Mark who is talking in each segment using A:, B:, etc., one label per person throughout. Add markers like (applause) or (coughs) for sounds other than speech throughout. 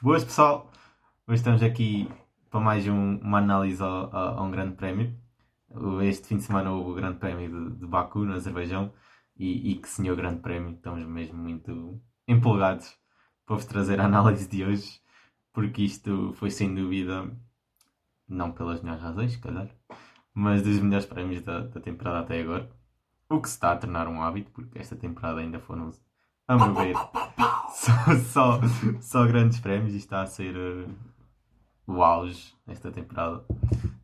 A: Boas pessoal, hoje estamos aqui para mais um- uma análise ao- a um grande prémio. Este fim de semana houve o grande prémio de, de Baku, no Azerbaijão, e, e que senhor grande prémio. Estamos mesmo muito empolgados para vos trazer a análise de hoje, porque isto foi sem dúvida, não pelas melhores razões, se calhar, mas dos melhores prémios da, da temporada até agora. O que se está a tornar um hábito, porque esta temporada ainda foram, a meu ver, só, só, só grandes prémios e está a ser uh, o auge nesta temporada.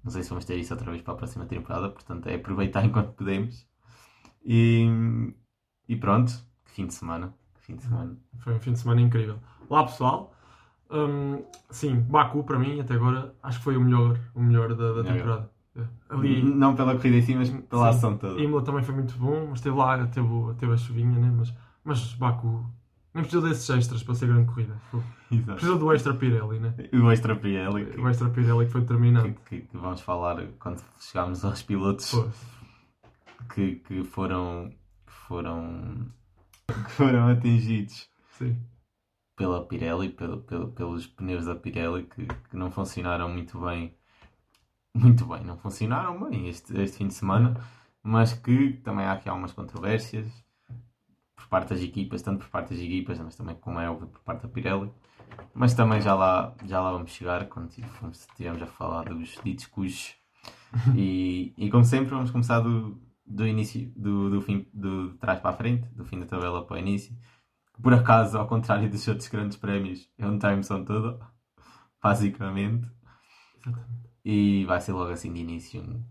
A: Não sei se vamos ter isso outra vez para a próxima temporada, portanto é aproveitar (laughs) enquanto podemos. E, e pronto, que fim de semana. Que fim de semana.
B: Foi um fim de semana incrível. Olá pessoal. Hum, sim, Baku para mim até agora acho que foi o melhor, o melhor da, da temporada. É. Ali
A: Não pela corrida em si, mas pela
B: Sim.
A: ação toda.
B: Imola também foi muito bom, mas teve lá, teve, teve a chuvinha, né? mas, mas Baku nem precisou desses extras para ser grande corrida. (laughs)
A: Exato.
B: Precisou do extra Pirelli, né?
A: O extra Pirelli que,
B: O extra Pirelli que foi determinante.
A: que, que- vamos falar quando chegarmos aos pilotos que, que foram que foram (laughs) que foram atingidos
B: sim.
A: pela Pirelli, pelo, pelo- pelos pneus da Pirelli que, que não funcionaram muito bem. Muito bem, não funcionaram bem este, este fim de semana, mas que também há aqui algumas controvérsias por parte das equipas, tanto por parte das equipas, mas também, como é óbvio, por parte da Pirelli. Mas também já lá, já lá vamos chegar quando estivermos a falar dos ditos cujos. (laughs) E, e como sempre, vamos começar do, do início, do, do fim, do de trás para a frente, do fim da tabela para o início. Por acaso, ao contrário dos outros grandes prémios, é um time são todo, (laughs) basicamente.
B: Exatamente.
A: E vai ser logo assim de início um,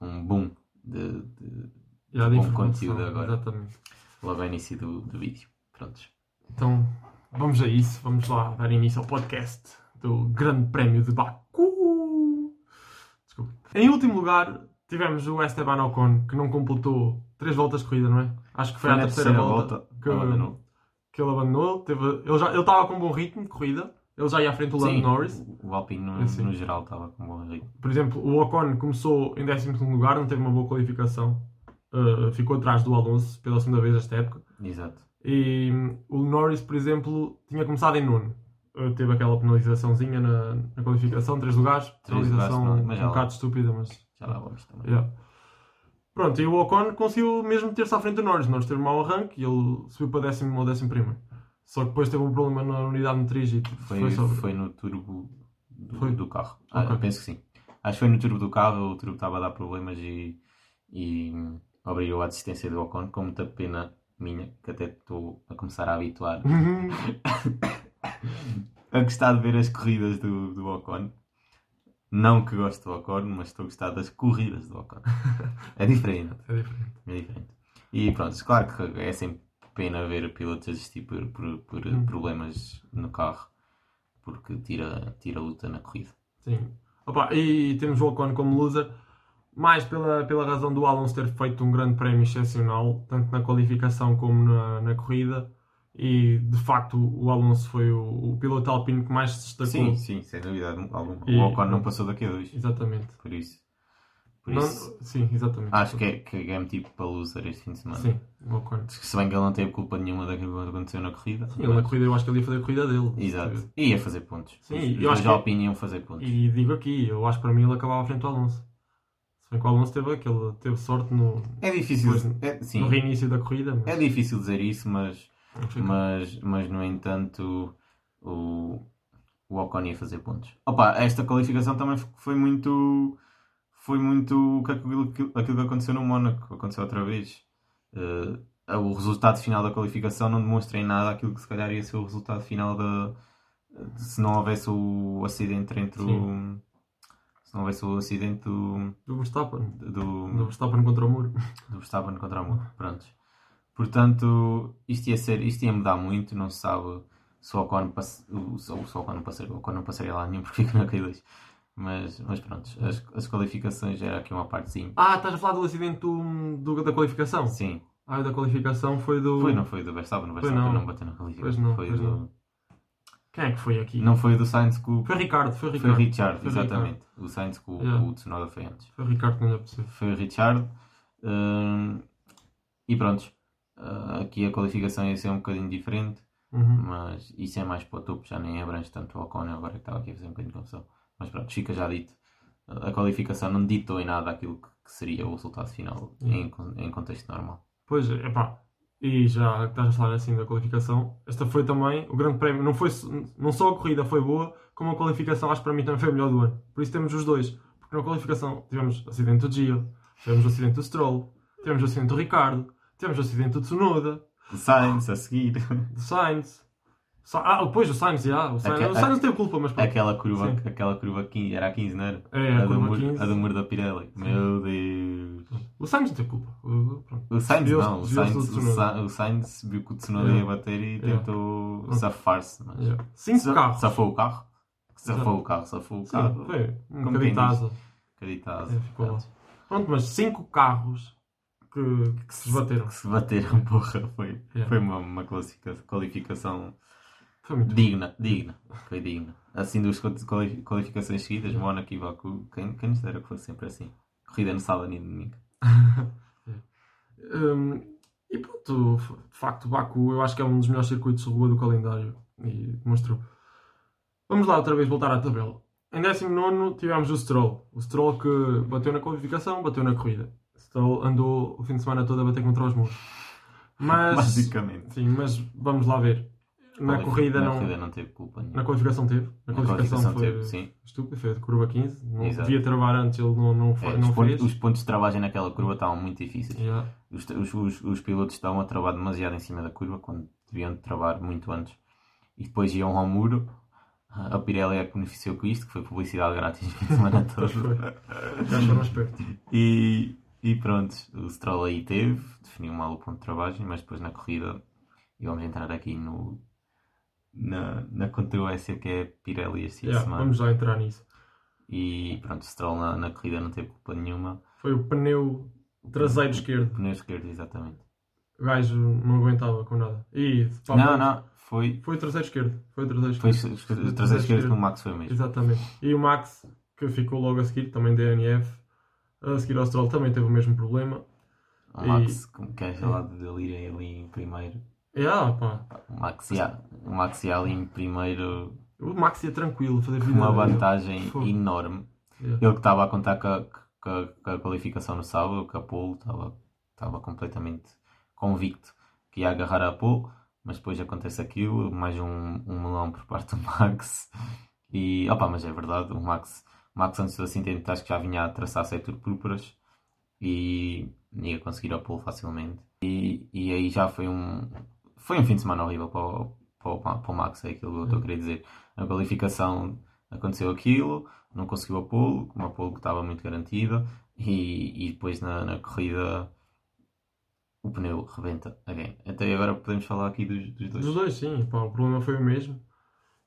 A: um boom de, de- Bom
B: de informação,
A: conteúdo agora.
B: Exatamente.
A: Logo ao início do, do vídeo. Prontos.
B: Então, vamos a isso. Vamos lá dar início ao podcast do Grande Prémio de Baku. Desculpa. Em último lugar, tivemos o Esteban Ocon, que não completou três voltas de corrida, não é? Acho que foi,
A: Foi
B: a terceira,
A: terceira
B: volta,
A: volta,
B: que,
A: abandonou.
B: que ele abandonou. Teve, ele já ele estava com um bom ritmo de corrida. Ele já ia à frente do Lando Norris.
A: o- Alpine no,
B: É, sim.
A: no geral estava com um bom ritmo.
B: Por exemplo, o Ocon começou em 12 lugar, não teve uma boa qualificação. Uh, ficou atrás do Alonso pela segunda vez esta época.
A: Exato.
B: E hum, o Norris, por exemplo, tinha começado em nono. Uh, teve aquela penalizaçãozinha na, na qualificação, três lugares.
A: Três
B: penalização
A: lugares, mas
B: um bocado estúpida, mas.
A: Já lá vamos também.
B: Yeah. Pronto, e o Ocon conseguiu mesmo ter-se à frente do Norris. Norris teve um mau arranque e ele subiu para décimo ou décimo primeiro. Só que depois teve um problema na unidade motriz e
A: Foi,
B: foi, sobre...
A: foi no turbo do,
B: Foi?
A: do carro. Ah,
B: Ok.
A: eu penso que sim. Acho que foi no turbo do carro, o turbo estava a dar problemas e, e obrigou a desistência do Ocon, com muita pena minha, que até estou a começar a habituar (laughs) a gostar de ver as corridas do, do Ocon. Não que gosto do Ocon, mas estou a gostar das corridas do Ocon. (laughs) É diferente.
B: é diferente.
A: É diferente. E pronto, claro que é sempre pena ver pilotos desistir por, por, por
B: Hum.
A: problemas no carro, porque tira, tira luta na corrida.
B: Sim. Opa, e temos o Ocon como loser, mais pela, pela razão do Alonso ter feito um grande prémio excepcional, tanto na qualificação como na, na corrida. E de facto o Alonso foi o, o piloto alpino que mais se destacou.
A: Sim, sim, sem dúvida.
B: E-
A: O Ocon não passou daqui a dois,
B: Exatamente.
A: por isso. Por
B: Não-
A: isso
B: sim, exatamente.
A: acho que é, que é tipo para loser este fim de semana.
B: Sim, o Ocon.
A: Se bem que ele não teve culpa nenhuma daquilo que aconteceu na corrida.
B: Sim, ele na corrida eu acho que ele ia fazer a corrida dele.
A: Exato. E ia fazer pontos.
B: Sim,
A: Os-
B: eu
A: os
B: acho
A: dois
B: que-
A: Alpine iam fazer pontos.
B: E digo aqui, eu acho que para mim ele acabava à frente do Alonso. Que o Alonso teve, aquele, teve sorte no,
A: É difícil,
B: Depois,
A: é, sim,
B: no reinício da corrida. Mas...
A: é difícil dizer isso, mas mas, mas no entanto o, o Ocon ia fazer pontos. Opa, esta qualificação também foi muito foi muito aquilo, aquilo que aconteceu no Mónaco, aconteceu outra vez. Eh, o resultado final da qualificação não demonstra em nada aquilo que se calhar ia ser o resultado final da se não houvesse o acidente entre o se não houvesse o acidente do,
B: Do Verstappen.
A: do,
B: Do Verstappen contra o muro.
A: do Verstappen contra o Muro. Prontos. Portanto, isto ia, ser, isto ia mudar muito, não se sabe se o Ocon, o, se o Ocon não passaria, o Ocon não passaria lá nenhum (laughs) porque fica na Q2. Mas, mas pronto, as, as qualificações era aqui uma partezinha.
B: Ah, estás a falar do acidente do, do- da qualificação?
A: Sim,
B: Ah, o da qualificação foi do.
A: foi, não foi do Verstappen, o Verstappen
B: não.
A: não. bateu na qualificação.
B: Pois não,
A: foi
B: pois
A: do...
B: não. Quem é que foi aqui?
A: Não foi do Sainz que o...
B: Foi Ricardo, foi
A: Foi
B: Ricardo.
A: o Richard,
B: Foi
A: exatamente. O Sainz que o,
B: Yeah.
A: o Tsunoda foi antes.
B: Foi Ricardo que não lhe apeteceu.
A: Foi o Richard. hum, e pronto. Ah, aqui a qualificação ia ser um bocadinho diferente.
B: Uhum.
A: Mas isso é mais para o topo, já nem abrange tanto o Ocon, agora que estava aqui a fazer um bocadinho de confusão. Mas pronto, fica já dito. A qualificação não ditou em nada aquilo que que seria o resultado final em, em contexto normal.
B: Pois, é pá. E já que estás a falar assim da qualificação, esta foi também o grande prémio. Não, foi, não só a corrida foi boa, como a qualificação acho que para mim também foi a melhor do ano. Por isso temos os dois. Porque na qualificação tivemos o acidente do Gio, tivemos o acidente do Stroll, tivemos o acidente do Ricardo, tivemos o acidente do Tsunoda,
A: O Sainz a seguir.
B: do Sainz. Ah, depois o Sainz, já. O Sainz,
A: Aque-
B: o Sainz não teve culpa, mas pronto.
A: aquela curva,
B: Sim.
A: aquela curva 15, era a 15, não era?
B: É, a
A: do
B: curva
A: muro,
B: 15.
A: a do muro da Pirelli. Meu Deus.
B: O Sainz não teve culpa. O-
A: Sainz não, o Sainz,
B: do
A: o, Sainz viu que o Tsunoda
B: Yeah.
A: ia bater e
B: Yeah.
A: tentou
B: Pronto.
A: safar-se. Mas...
B: Yeah. Cinco
A: Sa-
B: carros.
A: Safou o carro? Safou o carro, safou o
B: Sim,
A: carro.
B: foi um.
A: Acreditado.
B: É, ficou lá. Pronto, mas cinco carros que, que se bateram.
A: Que se bateram, (laughs) porra, foi,
B: Yeah.
A: foi uma, uma qualificação
B: Foi muito
A: digna, digna, foi digna. Assim, duas quali- qualificações seguidas, Mónaco e Baku, quem, quem nos dera que fosse sempre assim. Corrida no sábado e no domingo. (laughs)
B: Hum, e pronto, de facto, Baku eu acho que é um dos melhores circuitos de rua do calendário e demonstrou. Vamos lá outra vez voltar à tabela. Em 19 tivemos o Stroll. O Stroll que bateu na qualificação, bateu na corrida. Stroll andou o fim de semana todo a bater contra os muros. Mas, (laughs)
A: Basicamente.
B: sim, mas vamos lá ver. Na
A: Quali-
B: corrida
A: na
B: não.
A: corrida não teve culpa nenhuma.
B: Na qualificação teve. Na
A: Na
B: qualificação, foi
A: teve, sim.
B: estúpido, foi a de curva 15. Não
A: Exato.
B: devia travar antes, ele não, não,
A: É,
B: foi,
A: os,
B: não
A: pontos,
B: fez.
A: os pontos de travagem naquela curva estavam muito difíceis.
B: Yeah.
A: Os, os, os, os pilotos estavam a travar demasiado em cima da curva quando deviam de travar muito antes. E depois iam ao muro. A Pirelli é que beneficiou com isto, que foi publicidade grátis (laughs) de semana
B: foi. Já foram espertos.
A: E, e pronto, o Stroll aí teve, definiu mal o ponto de travagem, mas depois na corrida, e vamos entrar aqui no, na, na controvérsia que é Pirelli este de
B: Yeah,
A: semana.
B: vamos já entrar nisso.
A: E pronto, o Stroll na, na corrida não teve culpa nenhuma.
B: Foi o pneu traseiro esquerdo.
A: Pneu esquerdo, exatamente.
B: O gajo não aguentava com nada. E, pá,
A: não,
B: mas-
A: não, foi,
B: Foi o traseiro esquerdo. Foi o traseiro
A: foi
B: esquerdo.
A: o traseiro esquerdo que o Max foi mesmo.
B: Exatamente. E o Max, que ficou logo a seguir, também DNF. A seguir ao Stroll também teve o mesmo problema.
A: O
B: E-
A: Max, como que é gelado dele ir ali em primeiro.
B: E ah, pá.
A: O Max ia, o Max ia ali em primeiro
B: O Max ia tranquilo, fazer vida.
A: uma vantagem
B: Fogo.
A: enorme.
B: Yeah.
A: Ele que estava a contar com a, com a- com a qualificação no sábado, que a pole estava, estava completamente convicto que ia agarrar a pole, mas depois acontece aquilo, mais um, um melão por parte do Max. E, opa, mas é verdade, o Max, o Max antes do acidente acho que já vinha a traçar setor púrpuras e ia conseguir a pole facilmente. E, e aí já foi um, foi um fim de semana horrível para o, para o, para o Max, é aquilo que eu estou a querer dizer. Na qualificação aconteceu aquilo, não conseguiu a pole, uma pole que estava muito garantida, e, e depois na, na corrida o pneu rebenta again. Até agora podemos falar aqui dos, dos dois.
B: Dos dois, sim. Pá, o problema foi o mesmo.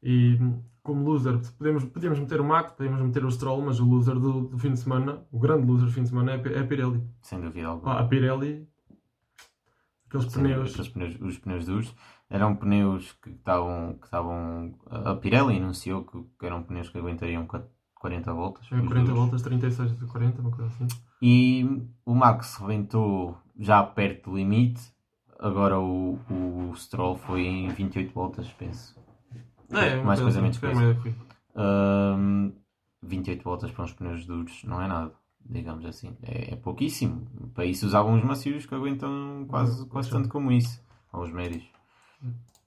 B: E como loser, podemos, podíamos meter o Max, podíamos meter o Stroll, mas o loser do, do fim de semana, o grande loser do fim de semana é, a é a Pirelli.
A: Sem dúvida alguma.
B: Pá, a Pirelli, aqueles
A: Sem
B: pneus.
A: aqueles pneus, os pneus duros eram pneus que estavam, que estavam. A Pirelli anunciou que, que eram pneus que aguentariam 40 voltas.
B: É
A: os
B: 40
A: duros.
B: voltas, 36 de 40, uma coisa assim.
A: E o Max rebentou já perto do limite. Agora o, o Stroll foi em 28 voltas, penso.
B: É,
A: mais coisa,
B: assim,
A: menos
B: foi
A: coisa. Ahm, 28 voltas para uns pneus duros não é nada, digamos assim. É, é pouquíssimo. Para isso usavam os macios que aguentam quase, quase tanto como isso. Ou os médios.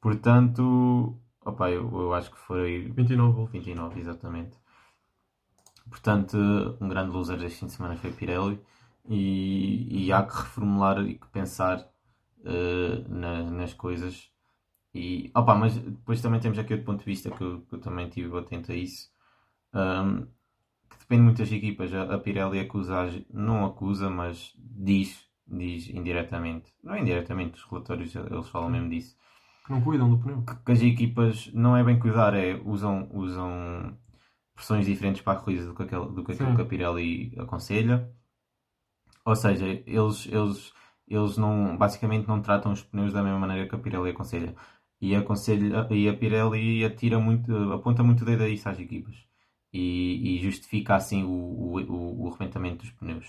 A: Portanto, opa, eu, eu acho que foi
B: 29 voltas.
A: 29, exatamente. Portanto, um grande loser deste fim de semana foi Pirelli e, e há que reformular e que pensar eh, na- nas coisas. E, opa, mas depois também temos aqui outro ponto de vista que eu, que eu também tive atento a isso. ahm, que depende muito das equipas. A, Pirelli acusa, não acusa, mas diz, diz indiretamente. Não é indiretamente, os relatórios eles falam mesmo disso
B: Que não cuidam do pneu.
A: que as equipas não é bem cuidar, é usam, usam pressões diferentes para a corrida do que, aquele, do que aquilo
B: Sim.
A: que a Pirelli aconselha. Ou seja, eles, eles, eles não, basicamente não tratam os pneus da mesma maneira que a Pirelli aconselha. E, aconselha, e a Pirelli atira muito, aponta muito o dedo a isso às equipas. E, e justifica assim o, o, o, arrebentamento dos pneus.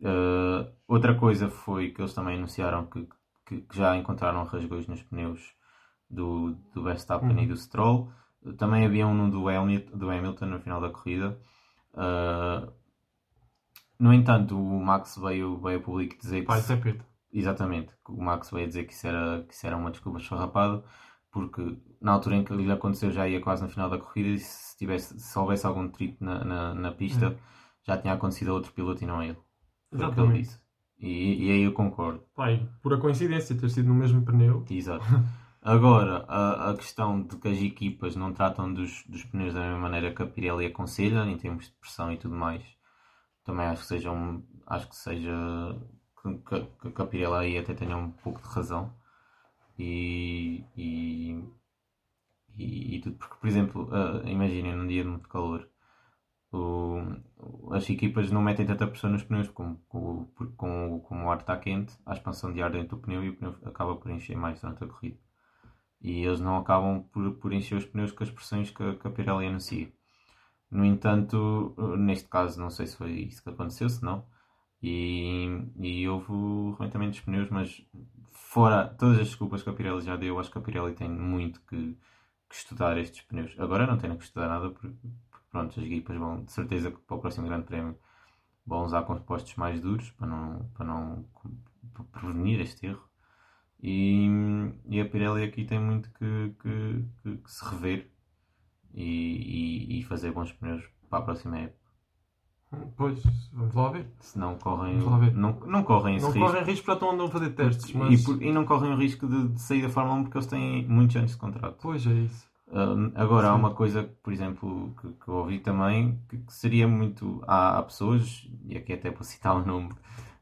A: Uh, outra coisa foi que eles também anunciaram que, que, que já encontraram rasgões nos pneus do, do Verstappen uhum. e do Stroll. Também havia um do Hamilton, do Hamilton no final da corrida. Uh, no entanto, o Max veio, veio a público dizer que.
B: Pai, se...
A: Exatamente, o Max veio dizer que isso era, que isso era uma desculpa esfarrapada, porque na altura em que lhe aconteceu já ia quase no final da corrida e se, tivesse, se houvesse algum trip na, na, na pista uhum. já tinha acontecido a outro piloto e não a ele. Foi o que ele disse. E, e aí eu concordo.
B: Pai, pura coincidência ter sido no mesmo pneu.
A: Exato. (laughs) Agora, a, a questão de que as equipas não tratam dos, dos pneus da mesma maneira que a Pirelli aconselha, em termos de pressão e tudo mais, também acho que seja um, acho que seja que, que a Pirelli aí até tenha um pouco de razão. E, e, e, tudo, porque, por exemplo, uh, imaginem num dia de muito calor, o, as equipas não metem tanta pressão nos pneus como, com, com, como o ar está quente, a expansão de ar dentro do pneu e o pneu acaba por encher mais durante a corrida. E eles não acabam por, por encher os pneus com as pressões que, que a Pirelli anuncia. No entanto, neste caso, não sei se foi isso que aconteceu, se não. E, e houve o arrebentamento dos pneus, mas fora todas as desculpas que a Pirelli já deu, acho que a Pirelli tem muito que, que estudar estes pneus. Agora não tem que estudar nada, porque, porque pronto, as equipas vão de certeza que para o próximo Grande Prémio vão usar compostos mais duros para não, para não para prevenir este erro. E, e a Pirelli aqui tem muito que, que, que, que se rever e, e, e, fazer bons pneus para a próxima época.
B: Pois, vamos lá ver.
A: Se não correm. Não, não correm esse
B: não
A: risco.
B: correm risco, estão andando a fazer testes. Mas...
A: E, por, e não correm o risco de, de, sair da Fórmula 1 porque eles têm muitos anos de contrato.
B: Pois é isso.
A: Uh, agora, Sim. há uma coisa, por exemplo, que, que eu ouvi também, que, que seria muito. Há, há, pessoas, e aqui até para citar o nome,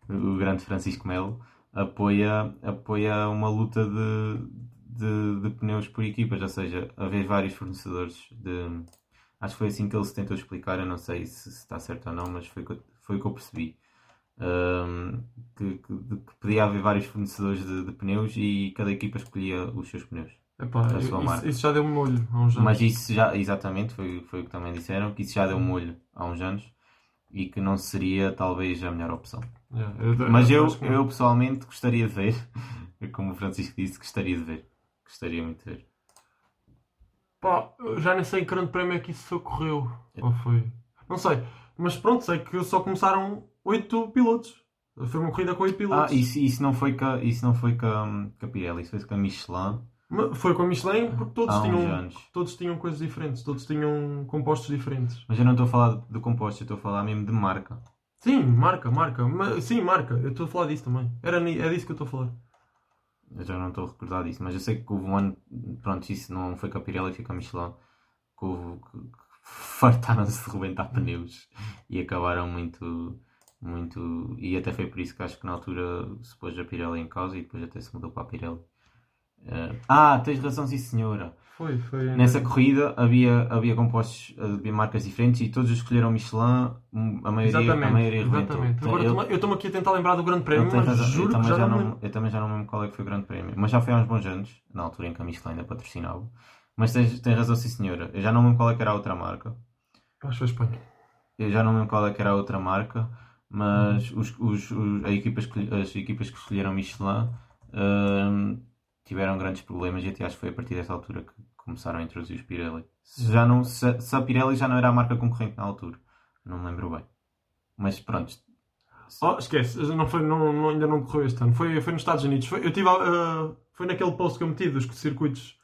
A: o grande Francisco Melo, apoia, apoia uma luta de, de, de pneus por equipas, ou seja, haver vários fornecedores de Acho que foi assim que ele se tentou explicar. Eu não sei se, se está certo ou não, mas foi, foi o que eu percebi. Um, que, que, que, podia haver vários fornecedores de, de, pneus e cada equipa escolhia os seus pneus.
B: Epá, isso, isso, já deu um molho há uns anos.
A: Mas isso já, exatamente, foi, foi o que também disseram, que isso já deu um molho há uns anos e que não seria talvez a melhor opção.
B: Yeah, eu,
A: Mas eu, eu, eu, pessoalmente gostaria de ver, (laughs) como o Francisco disse, gostaria de ver. Gostaria muito de ver.
B: Pá, já nem sei em que grande prémio é que isso ocorreu. Ou foi? Não sei. Mas pronto, sei que só começaram 8 pilotos. Foi uma corrida com 8 pilotos.
A: Ah, isso, isso não foi com a, isso não foi com com a Pirelli, isso foi com a Michelin.
B: Foi com a Michelin porque todos tinham, todos tinham coisas diferentes, todos tinham compostos diferentes.
A: Mas eu não estou a falar de compostos, eu estou a falar mesmo de marca.
B: Sim, marca, marca. Mas, sim, marca. Eu estou a falar disso também. Era, é disso que eu estou a falar.
A: Eu já não estou a recordar disso, mas eu sei que houve um ano, pronto, isso não foi com a Pirelli, foi com a Michelin, que, houve, que, que (laughs) fartaram-se de rebentar pneus e acabaram muito, muito, e até foi por isso que acho que na altura se pôs a Pirelli em causa e depois até se mudou para a Pirelli. Uh, ah, tens razão, sim senhora.
B: Foi, foi.
A: Nessa corrida havia, havia compostos, havia marcas diferentes e todos escolheram Michelin, a maioria, exatamente, a maioria
B: exatamente. Agora eu estou-me aqui a tentar lembrar do Grande Prémio, mas razão, juro eu que já, já não,
A: não Eu também já não lembro qual é que foi o Grande Prémio, mas já foi há uns bons anos, na altura em que a Michelin ainda patrocinava. Mas tens, tens razão, sim senhora. Eu já não lembro qual é que era a outra marca.
B: Acho que foi Espanha.
A: Eu já não lembro qual é que era a outra marca, mas hum. os, os, os, a equipas, as equipas que escolheram Michelin hum, tiveram grandes problemas e até acho que foi a partir dessa altura que começaram a introduzir os Pirelli. Se, já não, se, se, a Pirelli já não era a marca concorrente na altura. Não me lembro bem. Mas pronto.
B: Oh, esquece, não foi, não, não, ainda não correu este ano. Foi, foi nos Estados Unidos. Foi, eu tive, uh, foi naquele post que eu meti dos circuitos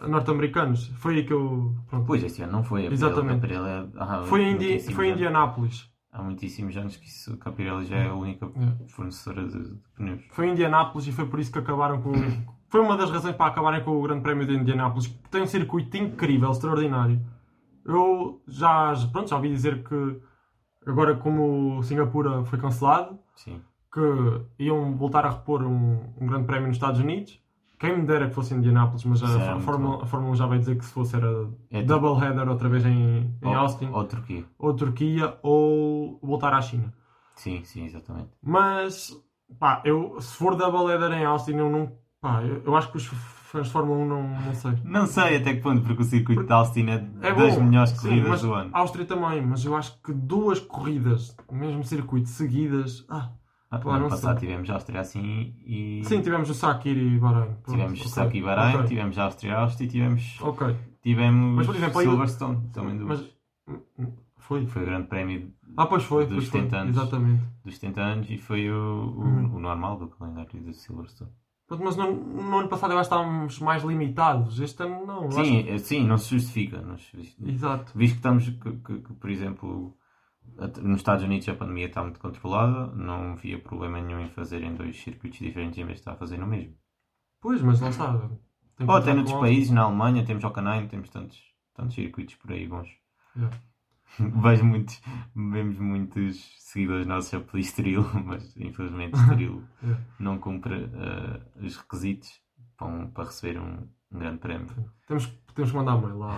B: norte-americanos. Foi aí que eu.
A: Pronto. Pois, este ano não foi. A
B: Exatamente.
A: Pirelli, Pirelli, ah,
B: foi em, Indi foi em Indianápolis.
A: Há muitíssimos anos que, isso, que a Pirelli já é a única é. fornecedora de, de, pneus.
B: Foi em Indianápolis e foi por isso que acabaram com, (coughs) foi uma das razões para acabarem com o Grande Prémio de Indianápolis, que tem um circuito incrível, extraordinário. Eu já, pronto, já ouvi dizer que agora como Singapura foi cancelado,
A: Sim.
B: que iam voltar a repor um, um Grande Prémio nos Estados Unidos. Quem me dera que fosse Indianápolis, mas a, a, Fórmula, a, Fórmula, já vai dizer que se fosse era é double header outra vez em, em
A: ou,
B: Austin.
A: Ou Turquia.
B: Ou Turquia, ou voltar à China.
A: Sim, sim, exatamente.
B: Mas, pá, eu, se for double header em Austin, eu não Pá, eu, eu, acho que os fãs de Fórmula 1 não, não sei.
A: Não sei até que ponto, porque o circuito de Austin é, é das bom, melhores corridas sim, do ano.
B: Áustria também, mas eu acho que duas corridas no mesmo circuito seguidas. Ah,
A: Ah, no ano passado
B: sei.
A: tivemos Áustria assim e.
B: Sim, tivemos o Sakir e Bahrein.
A: Tivemos
B: ok.
A: Saki Bahrein,
B: Ok.
A: tivemos Áustria Áustria e tivemos,
B: Ok.
A: tivemos
B: Mas, por exemplo,
A: Silverstone também do,
B: Mas. Foi.
A: foi o grande prémio
B: Ah, pois foi.
A: dos
B: Pois foi.
A: 70 anos.
B: Exatamente.
A: dos 70 anos e foi o, o,
B: Hum.
A: o normal do calendário do Silverstone.
B: Mas no, no ano passado eu acho que estávamos mais limitados. Este ano não.
A: Sim, eh, sim, não se justifica. Não se justifica.
B: que- Exato.
A: Visto que estamos, que, que- que, por exemplo, nos Estados Unidos a pandemia está muito controlada, não havia problema nenhum em fazerem dois circuitos diferentes em vez de estar a fazer no mesmo.
B: Pois, mas lá está. Tem que
A: Ou até noutros países, na Alemanha, temos Hockenheim, temos tantos, tantos circuitos por aí bons.
B: Yeah. (laughs)
A: Vejo muitos, vemos muitos seguidores nossos a pedir Estoril, (laughs) mas infelizmente Estoril
B: Yeah. (laughs)
A: não cumpre eh, os requisitos para, um- para receber um, um grande prémio.
B: Temos, temos que mandar mail lá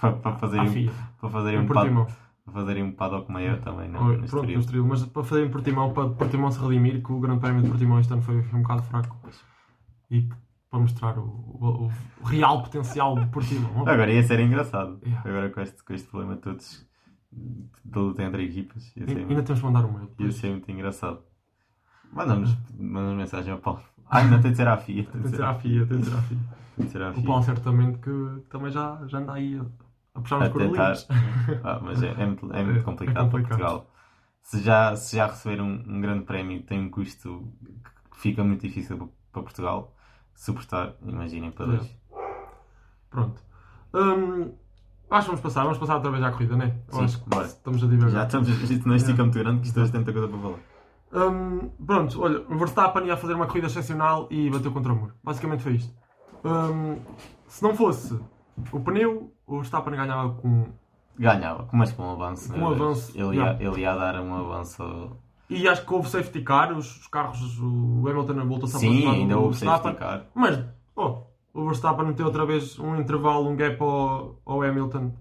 A: para, para
B: à
A: fazerem,
B: FIA.
A: para fazerem
B: Em
A: um pad,
B: Portimão.
A: para fazerem um paddock maior também no,
B: Oi,
A: no
B: Pronto, no.
A: Estoril.
B: Mas para fazer em Portimão, para Portimão se redimir, que o Grande Prémio de Portimão este ano foi, foi um bocado fraco. E para mostrar o, o- o real potencial de Portimão.
A: Agora ia ser engraçado.
B: Yeah.
A: Agora com este, com este problema todos de luta entre equipas. Ia
B: Ainda temos que mandar um mail.
A: ia ser muito engraçado. Mandamos, mandamos mensagem ao Paulo. Ai, não tem de ser à FIA.
B: Tem de ser à FIA, tem de ser à FIA.
A: Tem de ser à
B: O
A: FIA.
B: Paulo certamente que também já, já anda aí a, puxar
A: tentar.
B: correlinhos. (laughs)
A: Ah, mas é, é muito, é
B: É-
A: muito
B: é
A: complicado, para
B: complicado.
A: Portugal. Se já, se já receber um, um grande prémio tem um custo que fica muito difícil para Portugal suportar, imaginem para dois.
B: Pronto. Hum, acho que vamos passar. Vamos passar outra vez à corrida, não é?
A: Sim,
B: acho que
A: bora.
B: estamos a divagar.
A: Já estamos, isto não estica muito grande, que isto hoje tem tanta coisa para falar.
B: Hum, pronto, olha, o Verstappen ia fazer uma corrida excepcional e bateu contra o muro. Basicamente foi isto. Hum, se não fosse o pneu, o Verstappen ganhava com.
A: Ganhava, mas com um avanço.
B: Com um avanço,
A: Ele ia,
B: yeah.
A: ele ia dar um avanço.
B: E acho que houve safety car, os, os carros, o Hamilton voltou-se a
A: Sim, ainda houve safety car.
B: Mas, oh, o Verstappen meteu outra vez um intervalo, um gap ao, ao Hamilton.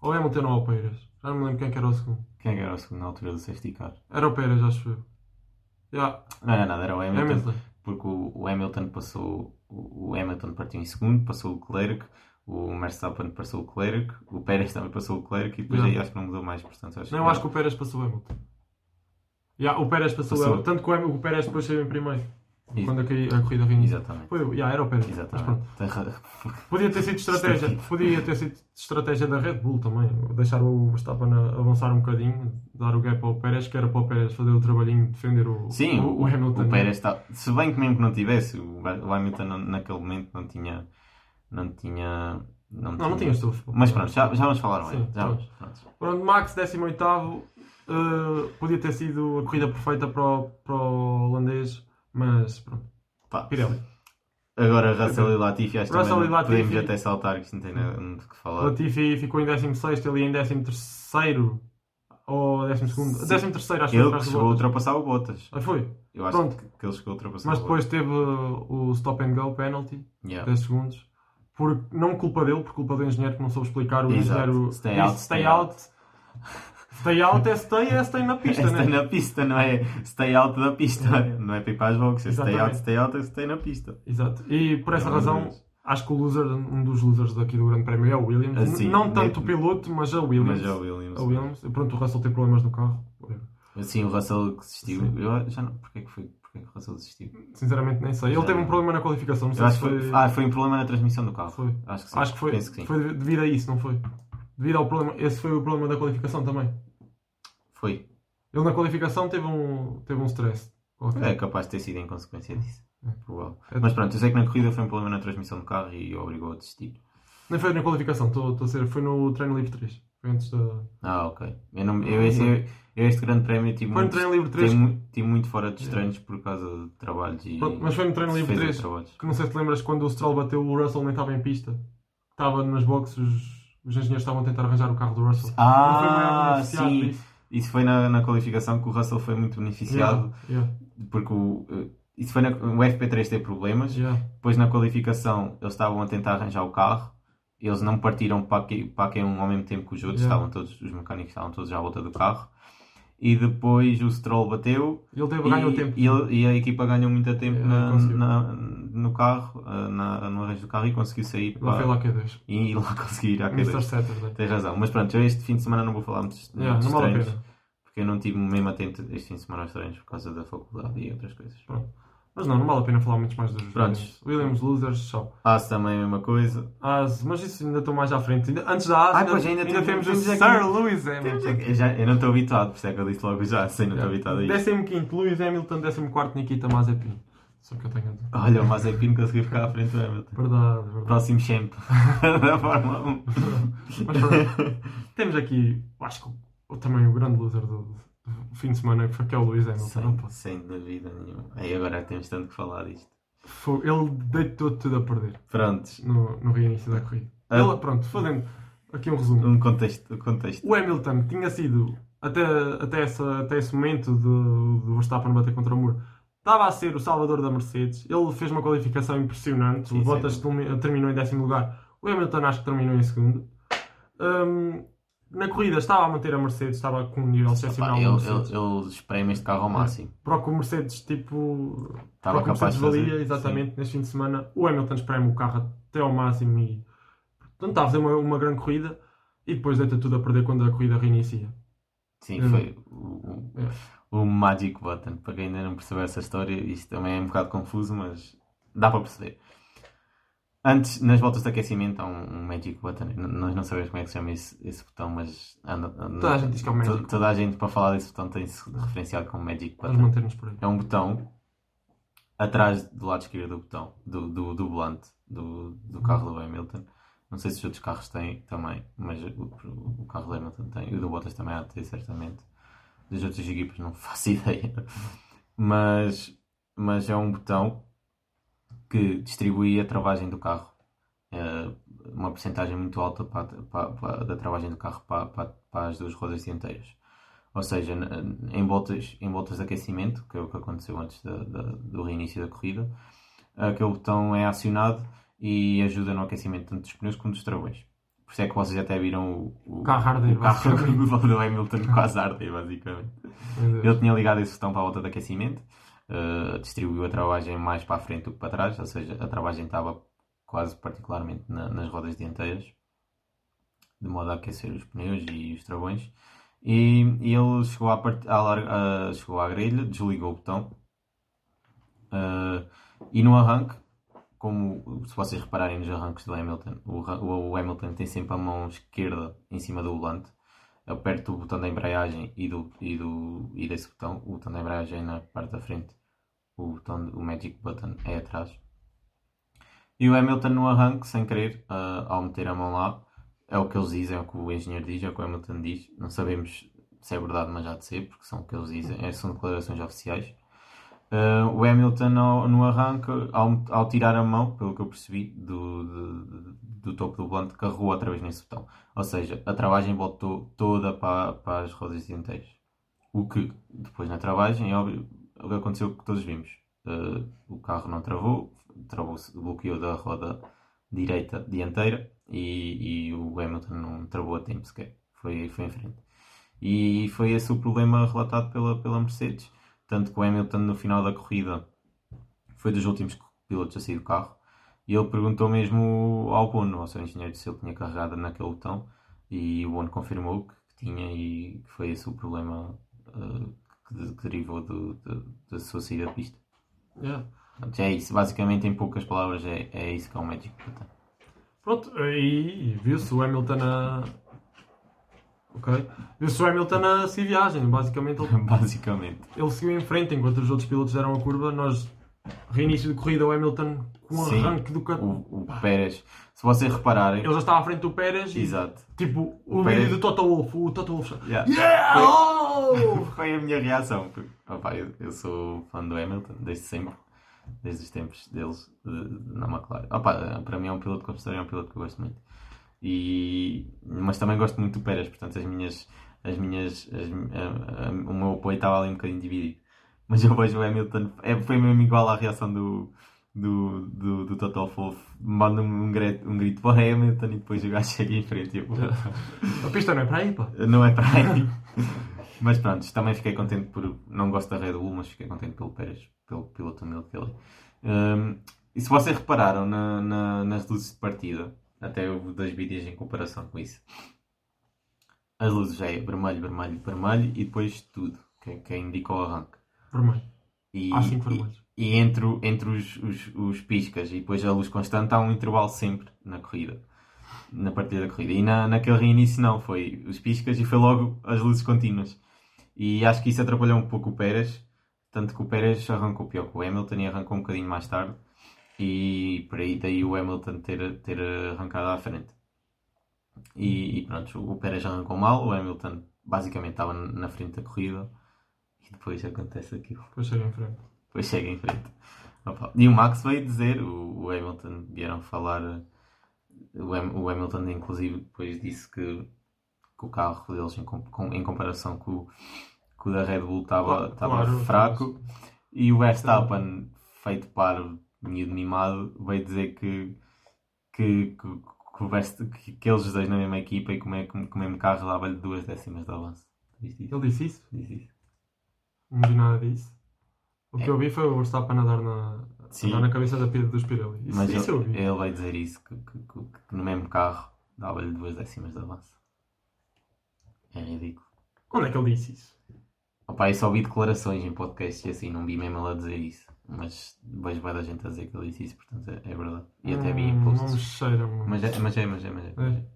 B: Ao Hamilton ou ao Pérez. Já não me lembro quem que era o segundo.
A: Quem é era o segundo na altura do safety car?
B: Era o Pérez, acho eu. Yeah,
A: Não era nada, era o Hamilton.
B: Hamilton.
A: Porque o, o Hamilton passou. O, Hamilton partiu em segundo, passou o Leclerc. O Verstappen passou o Leclerc. O Pérez também passou o Leclerc. E depois
B: Yeah.
A: aí acho que não mudou mais. Portanto, acho
B: Não, eu acho que o Pérez passou o Hamilton. Yeah, o Pérez passou,
A: Passou.
B: o Hamilton. Tanto que o o Pérez depois saiu em primeiro. Quando a, a corrida vinha.
A: Exatamente.
B: Foi, yeah, era o Pérez.
A: Exatamente. (laughs)
B: Podia ter sido estratégia. Podia ter sido estratégia da Red Bull também. Deixar o Verstappen avançar um bocadinho, dar o gap ao Pérez, que era para o Pérez fazer o trabalhinho de defender o,
A: Sim,
B: o, o Hamilton.
A: O Pérez está. Se bem que mesmo que não tivesse, o Hamilton não- naquele momento não tinha. Não tinha. Não,
B: Não, não tinha estofo.
A: Mas pronto, já, já vamos falar.
B: Sim,
A: Já
B: vamos.
A: vamos. Pronto.
B: Pronto, Max, 18 uh, podia ter sido a corrida perfeita para o, para o holandês, mas pronto.
A: Pá,
B: Pirelli.
A: Agora Russell e Latifi, acho que
B: Russell
A: também
B: e Latifi.
A: podemos até saltar, que isto não tem nada muito que falar.
B: Latifi ficou em 16, ele em 13 ou 12,
A: Sim.
B: 13 acho que
A: Ele
B: foi
A: que
B: atrás do
A: chegou a
B: Bottas.
A: ultrapassar o Bottas.
B: Ah, foi.
A: Eu acho
B: Pronto.
A: que, que ele chegou a ultrapassar
B: Mas
A: o
B: depois teve uh, o stop and go penalty,
A: Bottas. Yeah.
B: 10 segundos. Por, não culpa dele, por culpa do engenheiro que não soube explicar. O
A: Exato.
B: engenheiro
A: Stay
B: disse,
A: out,
B: stay
A: stay
B: out. Stay out é stay, é stay na pista,
A: É stay
B: né?
A: na pista, não é stay out da pista. Não é para ir para as boxes. É stay out, stay out, é stay na pista.
B: Exato. E por essa razão, acho que o loser, um dos losers daqui do Grande Prémio é o Williams.
A: Ah, sim.
B: não tanto o piloto, mas a Williams.
A: Mas o Williams.
B: A Williams. Pronto, o Russell tem problemas no carro.
A: Sim, o Russell desistiu.
B: Sim.
A: Eu já não. Porquê que foi? Porquê que o Russell desistiu?
B: Sinceramente, nem sei. Ele
A: Já
B: teve um problema na qualificação. Não sei se
A: que
B: foi.
A: foi, ah, foi um problema na transmissão do carro.
B: Foi.
A: Acho que sim.
B: Acho que foi,
A: que sim.
B: foi devido a isso, não foi? Devido ao problema. Esse foi o problema da qualificação também.
A: Foi.
B: Ele na qualificação teve um, teve um stress. qualquer.
A: É capaz de ter sido em consequência disso.
B: É.
A: Provável.
B: É.
A: Mas pronto, eu sei que na corrida foi um problema na transmissão do carro e obrigou a desistir.
B: Nem foi na qualificação, estou a ser. Foi no treino livre 3. Foi antes da.
A: Ah, ok. Eu, não, eu, esse- eu- eu este grande prémio tive
B: Foi no
A: muito,
B: treino livre 3.
A: tive, tive muito fora dos treinos por causa de trabalhos e
B: Pronto, mas foi no treino livre
A: defesa de
B: 3.
A: trabalhos.
B: Que não sei se te lembras quando o Stroll bateu, o Russell nem estava em pista. Estava nas boxes, os, os engenheiros estavam a tentar arranjar o carro do Russell. Foi
A: Ah,
B: beneficiado
A: sim.
B: disso.
A: Isso foi na, na qualificação que o Russell foi muito beneficiado
B: Yeah,
A: porque o, eh, isso foi na, o FP3 teve problemas.
B: yeah, yeah.
A: Depois na qualificação eles estavam a tentar arranjar o carro. Eles não partiram para aqui, para aqui um ao mesmo tempo que os outros,
B: Yeah.
A: estavam todos, os mecânicos estavam todos à volta do carro. E depois o Stroll bateu
B: Ele teve,
A: e,
B: ganhou tempo.
A: e, ele- e a equipa ganhou muito tempo
B: É,
A: na-
B: conseguiu.
A: na- no carro, eh, na, no arranjo do carro e conseguiu sair
B: Lá foi
A: para,
B: lá Q2.
A: e lá conseguir a
B: Mr.
A: Q2.
B: Saturday.
A: Tens razão, mas pronto, eu este fim de semana não vou falar muito,
B: Yeah,
A: dos
B: vale
A: porque eu não estive mesmo atento este fim de semana aos treinos por causa da faculdade e outras coisas.
B: Pronto. Mas não, não vale a pena falar muito mais dos
A: Prontos.
B: Williams. Williams losers, só.
A: As também é a mesma coisa.
B: As, mas isso ainda estou mais à frente. Ainda- antes da As,
A: Ah,
B: ainda,
A: pois, ainda
B: ainda
A: temos-
B: o Sir
A: aqui-
B: Lewis
A: Temos
B: Hamilton.
A: aqui- Eu, já, eu não estou habituado, por isso é que eu disse logo já, sei, não estou habituado a isso.
B: 15 Lewis Hamilton, 14 Nikita Mazepin. Só que eu tenho a dizer.
A: Olha, o Mazepin conseguiu ficar à frente do Hamilton.
B: Verdade, verdade.
A: Próximo champ (laughs) da Fórmula 1.
B: Mas pronto. Temos aqui, acho que o, também o grande loser do, do fim de semana, que foi que é o Lewis Hamilton. Não
A: Sem,
B: posso.
A: sem dúvida nenhuma. Aí agora temos tanto que falar disto.
B: Foi- Ele deitou tudo a perder
A: Prontos,
B: no, no reinício da corrida.
A: Ah.
B: Ele, pronto, fazendo aqui um resumo.
A: um contexto. Um contexto.
B: O Hamilton tinha sido, até, até, essa, até esse momento do, do Verstappen bater contra o muro, estava a ser o salvador da Mercedes. Ele fez uma qualificação impressionante.
A: Sim,
B: o Bottas termi- terminou em décimo lugar. O Hamilton acho que terminou em segundo. Hum, na corrida estava a manter a Mercedes, estava com um nível excepcional. Mercedes.
A: ele, espreme este carro ao máximo.
B: Para o que o Mercedes, tipo,
A: Estava
B: para o o
A: capaz
B: Mercedes
A: de
B: valia, exatamente, neste fim de semana, o Hamilton espreme o carro até ao máximo e portanto, está a fazer uma, uma grande corrida e depois deita tudo a perder quando a corrida reinicia.
A: Sim,
B: Hum.
A: foi o, o,
B: É.
A: o Magic Button. Para quem ainda não percebeu essa história, isto também é um bocado confuso, mas dá para perceber. Antes, nas voltas de aquecimento, há um, um Magic Button. N- Nós não sabemos como é que se chama esse, esse botão, mas anda, anda-
B: Toda a gente diz que é o Magic.
A: to- toda a gente, para falar desse botão, tem-se referenciado como Magic
B: Vamos
A: Button.
B: manter-nos por aí.
A: É um botão atrás do lado esquerdo do botão, do, do, do volante do, do carro do Hamilton. Não sei se os outros carros têm também, mas o, o carro do Hamilton tem. E o do Bottas também há de ter, certamente. Das outras equipas não (laughs) faço ideia. Mas, mas é um botão que distribui a travagem do carro. É uma porcentagem muito alta para, para- para- da travagem do carro para, as duas rodas dianteiras. Ou seja, em voltas, em voltas de aquecimento, que é o que aconteceu antes da- da- do reinício da corrida, aquele botão é acionado e ajuda no aquecimento tanto dos pneus como dos travões. Por isso é que vocês até viram o, o,
B: carro arder,
A: o carro do (laughs) Hamilton quase arder, basicamente. Ele tinha ligado esse botão para a volta de aquecimento, eh, distribuiu a travagem mais para a frente do que para trás, ou seja, a travagem estava quase particularmente na- nas rodas dianteiras, de modo a aquecer os pneus e os travões. E, e ele chegou à, part... à, à- chegou à grelha, desligou o botão eh, e no arranque, como se vocês repararem nos arranques do Hamilton, o, o Hamilton tem sempre a mão esquerda em cima do volante aperto o botão da embreagem e, do, e, do, e desse botão, o botão da embreagem é na parte da frente, o, botão, o Magic Button é atrás. E o Hamilton no arranque, sem querer, ah, ao meter a mão lá, é o que eles dizem, é o que o engenheiro diz, é o que o Hamilton diz. Não sabemos se é verdade, mas já de ser, porque são o que eles dizem, é, são declarações oficiais. Ah, o Hamilton ao- no arranque, ao, ao tirar a mão, pelo que eu percebi, do, do, do topo do volante, carregou outra vez nesse botão. Ou seja, a travagem voltou toda para, para as rodas dianteiras. O que, depois na travagem, é óbvio, o que aconteceu que todos vimos. Uh, o carro não travou, travou-se, bloqueou da roda direita dianteira e, e o Hamilton não travou a tempo sequer. Foi, foi em frente. E foi esse o problema relatado pela, pela Mercedes. Tanto que o Hamilton no final da corrida foi dos últimos pilotos a sair do carro. E ele perguntou mesmo ao Bono, ao seu engenheiro, se ele tinha carregado naquele botão. E o Bono confirmou que, tinha e que foi esse o problema uh, que, que derivou do- do- da sua saída de pista.
B: Yeah.
A: Portanto, é isso. Basicamente, em poucas palavras, é, é isso que é o Magic Button.
B: Pronto, e viu-se o Hamilton a. Ok. Viu-se o Hamilton a seguir viagem. Basicamente, ele, (laughs)
A: Basicamente.
B: ele seguiu em frente enquanto os outros pilotos deram a curva. Nós, reinício de corrida, o Hamilton com o
A: Sim,
B: arranque do carro.
A: O, o Pérez, se vocês repararem.
B: Ele já estava à frente do Pérez e,
A: Exato.
B: tipo, o,
A: O
B: vídeo
A: Pérez-
B: do Toto Wolff. O Toto Wolff.
A: Yeah.
B: Yeah! Oh! (laughs)
A: Foi a minha reação. porque, opá, eu, eu sou fã do Hamilton desde sempre, desde os tempos deles de- na McLaren. Opá, para mim é um piloto de construção, é um piloto que eu gosto muito. E, mas também gosto muito do Pérez, portanto as minhas, as minhas, as- a- a- o meu apoio estava ali um bocadinho dividido. Mas eu vejo o Hamilton, é, foi mesmo igual à reação do, do, do, do Total Wolff. Manda-me um grito, um grito para o Hamilton e depois o gajo chega em frente eu,
B: A pista não é para aí, pá.
A: não é para aí. (laughs) mas pronto, também fiquei contente por. Não gosto da Red Bull, mas fiquei contente pelo Pérez, pelo piloto humilde que ele é. Hum, e se vocês repararam na, na- nas luzes de partida, até houve dois vídeos em comparação com isso. as luzes já é vermelho, vermelho, vermelho e depois tudo, que, é- que indica o arranque.
B: Vermelho.
A: E,
B: Há cinco
A: e,
B: vermelhos.
A: e entre, o- entre os, os, os piscas e depois a luz constante há um intervalo sempre na corrida. Na partida da corrida. E na, naquele reinício não, foi os piscas e foi logo as luzes contínuas. E acho que isso atrapalhou um pouco o Pérez. Tanto que o Pérez arrancou pior que o Hamilton e arrancou um bocadinho mais tarde. E por aí daí o Hamilton ter, ter arrancado à frente. E, e pronto, o Pérez arrancou mal, o Hamilton basicamente estava na frente da corrida. E depois acontece aquilo.
B: Depois chega em frente.
A: Depois chega em frente. Opa. E o Max veio dizer, o, o Hamilton vieram falar. O, Ham- o Hamilton, inclusive, depois disse que, que o carro deles, em, com- com- em comparação com, o- com o da Red Bull, estava
B: Claro,
A: fraco. E o Verstappen, feito para miúdo mimado, veio dizer que, que, que, que, que, eles dois na mesma equipa e que o mesmo carro dava-lhe duas décimas de avanço.
B: Ele disse isso?
A: Disse isso.
B: Não vi nada disso. O que
A: É.
B: eu vi foi o Verstappen a dar na, a
A: Sim.
B: dar na cabeça da pira dos Pirelli. Isso,
A: Mas
B: isso eu
A: ele,
B: vi.
A: ele vai dizer isso, que, que- que- que no mesmo carro dava-lhe duas décimas de avanço. É ridículo.
B: Onde é que ele disse isso?
A: Opa, eu só ouvi declarações em podcast e assim, não vi mesmo ele a dizer isso. Mas vejo bem da gente a dizer que ele disse isso, portanto é, é verdade. E até vi em
B: Hum, Não me
A: posts.
B: cheira muito.
A: Mas é, mas é, mas é, mas é. mas é.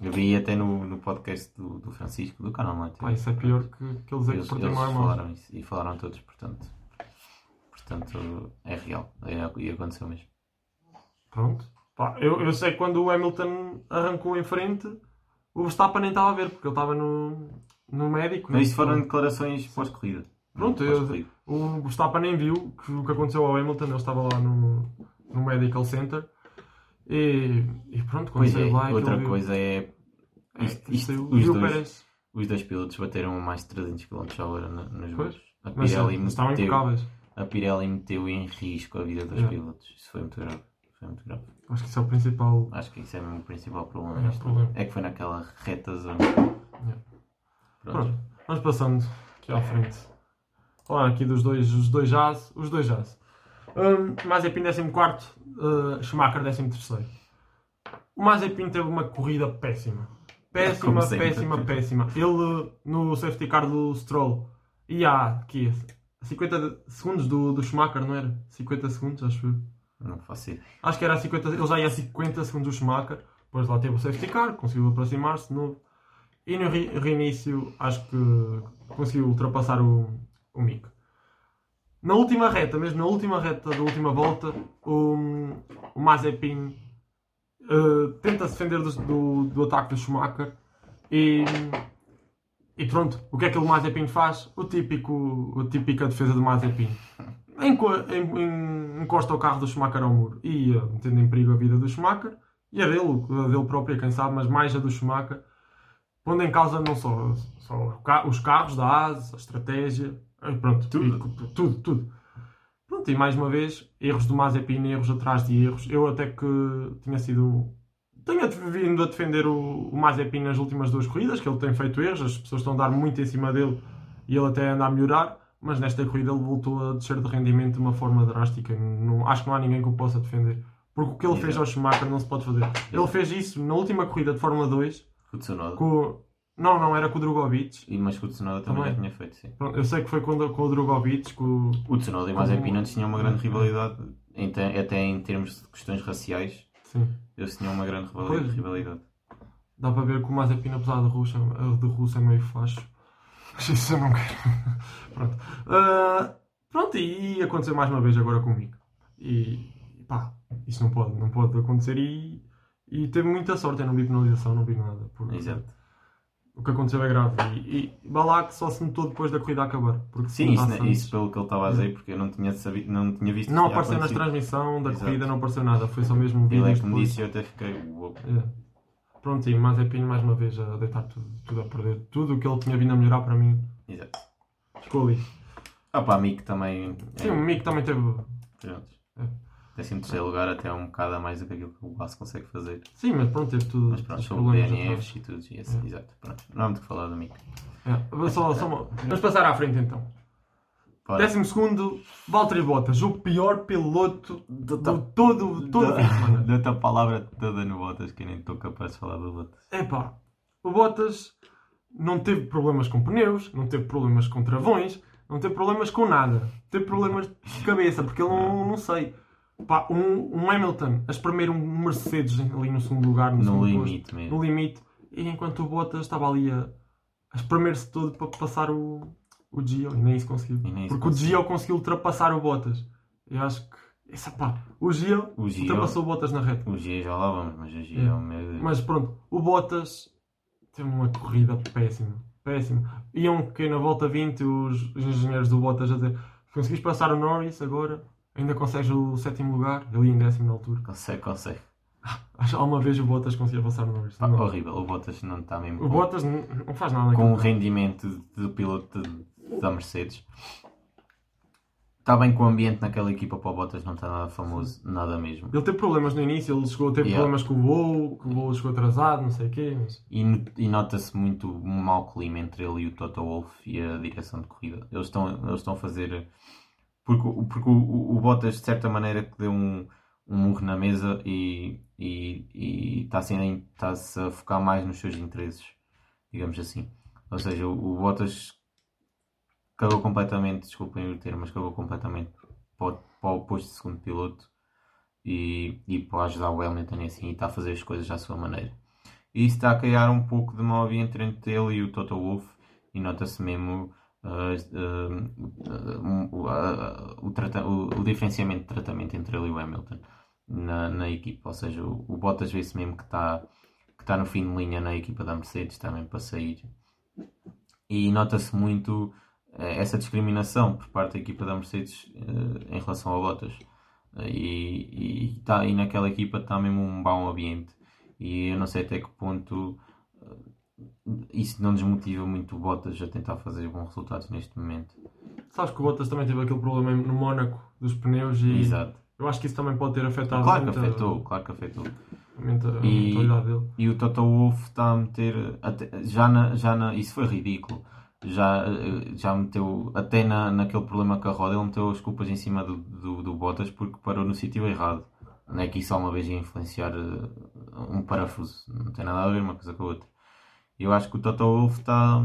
A: Eu vi até no, no podcast do, do Francisco, do canal Mate.
B: Pá, isso é pior que, que
A: Eles,
B: que por
A: eles
B: mais
A: falaram isso e falaram todos, portanto. Portanto, é real. É, e aconteceu mesmo.
B: Pronto. Pá, eu, eu sei que quando o Hamilton arrancou em frente, o Verstappen nem estava a ver, porque ele estava no, no médico.
A: Mas
B: né?
A: isso foram declarações pós-corrida.
B: Pronto, eu-. O Verstappen nem viu que, o que aconteceu ao Hamilton, ele estava lá no, no Medical Center. E, e pronto, quando
A: Pois é,
B: saiu lá,
A: outra
B: aquilo viu-
A: coisa é.
B: É,
A: Isto, isto-
B: saiu-
A: os, dois,
B: Pérez.
A: os dois pilotos bateram mais de 300 km hora nos voos. A Pirelli,
B: mas
A: meteu, a Pirelli meteu em risco a vida dos
B: É.
A: pilotos. Isso foi muito grave. Foi muito grave.
B: Acho que isso é o principal.
A: Acho que isso é o principal problema.
B: É, problema.
A: É que foi naquela reta zona. Pronto.
B: Pronto, vamos passando aqui à frente. Falar aqui dos dois, os dois jazz. Os dois jazz. Um, Mazepin 14, uh, Schumacher 13. O Mazepin teve uma corrida péssima. Péssima,
A: sempre.
B: péssima, péssima. Ele no safety car do Stroll ia a que 50 segundos do, do Schumacher, não era? 50 segundos, acho eu.
A: Não faço ideia.
B: Acho que era a 50, ele já ia a 50 segundos do Schumacher, depois lá teve o safety car, conseguiu aproximar-se de novo. E no re- reinício, acho que conseguiu ultrapassar o, o Mick. Na última reta, mesmo na última reta da última volta, o, o Mazepin eh, tenta se defender do, do, do ataque do Schumacher e, e pronto, o que é que o Mazepin faz? O típico, a típica defesa do Mazepin. Enco- en- en- encosta o carro do Schumacher ao muro e ia metendo em perigo a vida do Schumacher e a dele, a dele própria, quem sabe, mas mais a do Schumacher, pondo em causa não só, só os carros da AS, a estratégia, pronto,
A: Tudo.
B: e- tudo, tudo. Pronto, e mais uma vez, erros do Mazepin, erros atrás de erros. Eu até que tinha sido. Tenho vindo a defender o, o Mazepin nas últimas duas corridas, que ele tem feito erros, as pessoas estão a dar muito em cima dele e ele até anda a melhorar, mas nesta corrida ele voltou a descer de rendimento de uma forma drástica. Não, acho que não há ninguém que o possa defender. Porque o que ele fez
A: Exato.
B: ao Schumacher não se pode fazer. Ele fez isso na última corrida de Fórmula 2
A: Com o Tsunoda.
B: com. Não, não, era com o Drogovic.
A: E, mas com o Tsunoda também, já tinha feito, sim.
B: Pronto, eu sei que foi com, o- com o Drogovic, com o.
A: O Tsunoda e o
B: Como-
A: Mazepin antes tinham uma grande rivalidade, até em termos de questões raciais.
B: Sim.
A: Eles tinham uma grande rivali-
B: Pois.
A: rivalidade.
B: Dá para ver que o Mazepin, apesar de russo, de russo é meio facho. (laughs) Mas isso eu não quero. (laughs) pronto. Ah, pronto, e aconteceu mais uma vez agora comigo. E pá, isso não pode, não pode acontecer. E, e teve muita sorte, eu não vi penalização, não vi nada. Porque
A: Exato.
B: O que aconteceu é grave. E, e que só se notou depois da corrida acabar. Porque
A: Sim, isso, isso pelo que ele estava a dizer, porque eu não tinha, sabido, não tinha visto
B: Não apareceu na transmissão da
A: Exato.
B: corrida, não apareceu nada. Foi só mesmo
A: Ele é que me disse e eu até fiquei. uou.
B: É. Pronto, e Mazepin mais uma vez a deitar tudo, tudo a perder. Tudo o que ele tinha vindo a melhorar para mim
A: Exato.
B: ficou ali.
A: Ah pá, Mick também.
B: Sim, o Mick também teve.
A: Pronto.
B: É.
A: Décimo terceiro lugar até é um bocado a mais do que aquilo que o Basso consegue fazer.
B: Sim, mas pronto, teve tudo.
A: Mas pronto, sobre DNFs e tudo. E assim, Exato. Pronto. Não há muito o que falar do Mick.
B: É. Só, só uma- (laughs) Vamos passar à frente então. Décimo segundo, Valtteri Bottas, o pior piloto de todo, todo fim de semana.
A: Dou-te a palavra toda no Bottas que eu nem estou capaz de falar do Bottas.
B: Epá, o Bottas não teve problemas com pneus, não teve problemas com travões, não teve problemas com nada. Teve problemas de cabeça, porque ele não, (laughs) não sei. Pá, um, um Hamilton a espremer um Mercedes ali no segundo lugar, no,
A: No
B: segundo
A: limite
B: posto,
A: mesmo.
B: no limite, e enquanto o Bottas estava ali a, a espremer-se todo para passar o, o Gio, e nem isso conseguiu.
A: Nem isso
B: porque
A: conseguiu.
B: o Gio conseguiu ultrapassar o Bottas. Eu acho que. Essa, pá, o Gio,
A: O Gio-
B: ultrapassou o Bottas na reta.
A: O G já lá vamos, mas o G
B: É.
A: meu.
B: Mas pronto, o Bottas teve uma corrida péssima. Péssima. Iam que na volta 20 os, os engenheiros do Bottas a dizer conseguiste passar o Norris agora, ainda consegues o sétimo lugar, ele ia em décimo na altura.
A: Consegue, consegue. (laughs)
B: Acho que alguma vez o Bottas conseguia passar o Norris.
A: Pá,
B: Não.
A: horrível. O Bottas não está mesmo
B: O
A: com-
B: Bottas não, não faz nada
A: com o rendimento do piloto de- da Mercedes. Está bem que o ambiente naquela equipa para o Bottas não está nada famoso, nada mesmo.
B: Ele teve problemas no início, ele chegou a ter
A: Yeah.
B: problemas com o voo, que o voo chegou atrasado, não sei o quê. Mas...
A: E, no- e nota-se muito um mau clima entre ele e o Toto Wolff e a direção de corrida. Eles estão, eles estão a fazer. Porque, porque o, o, Bottas, de certa maneira, que deu um, um murro na mesa e, e, e está-se a- está-se a focar mais nos seus interesses, digamos assim. Ou seja, o, o Bottas cagou completamente, desculpem o termo, mas cagou completamente para, o- para o posto de segundo piloto e, e para ajudar o Hamilton assim, e está a fazer as coisas à sua maneira. E isso está a criar um pouco de mau ambiente entre ele e o Toto Wolff e nota-se mesmo o- ah, o, trata- o- o diferenciamento de tratamento entre ele e o Hamilton na, na equipa. Ou seja, o, o Bottas vê-se mesmo que está que está no fim de linha na equipa da Mercedes também para sair. E nota-se muito eh, essa discriminação por parte da equipa da Mercedes eh, em relação ao Bottas. Eh, E, e, tá, e naquela equipa está mesmo um bom ambiente. E eu não sei até que ponto eh, isso não desmotiva muito o Bottas a tentar fazer bons resultados neste momento.
B: Sabes que o Bottas também teve aquele problema no Mónaco dos pneus e
A: Exato.
B: eu acho que isso também pode ter afetado
A: Claro que afetou, claro que afetou. E-
B: mentalidade dele.
A: E o Toto Wolff está a meter até- já na, já na, isso foi ridículo. Já, eh, já meteu até na, naquele problema com a roda, ele meteu as culpas em cima do, do, do Bottas porque parou no sítio errado. Não é que isso alguma vez ia influenciar eh, um parafuso, não tem nada a ver uma coisa com a outra. Eu acho que o Toto Wolff está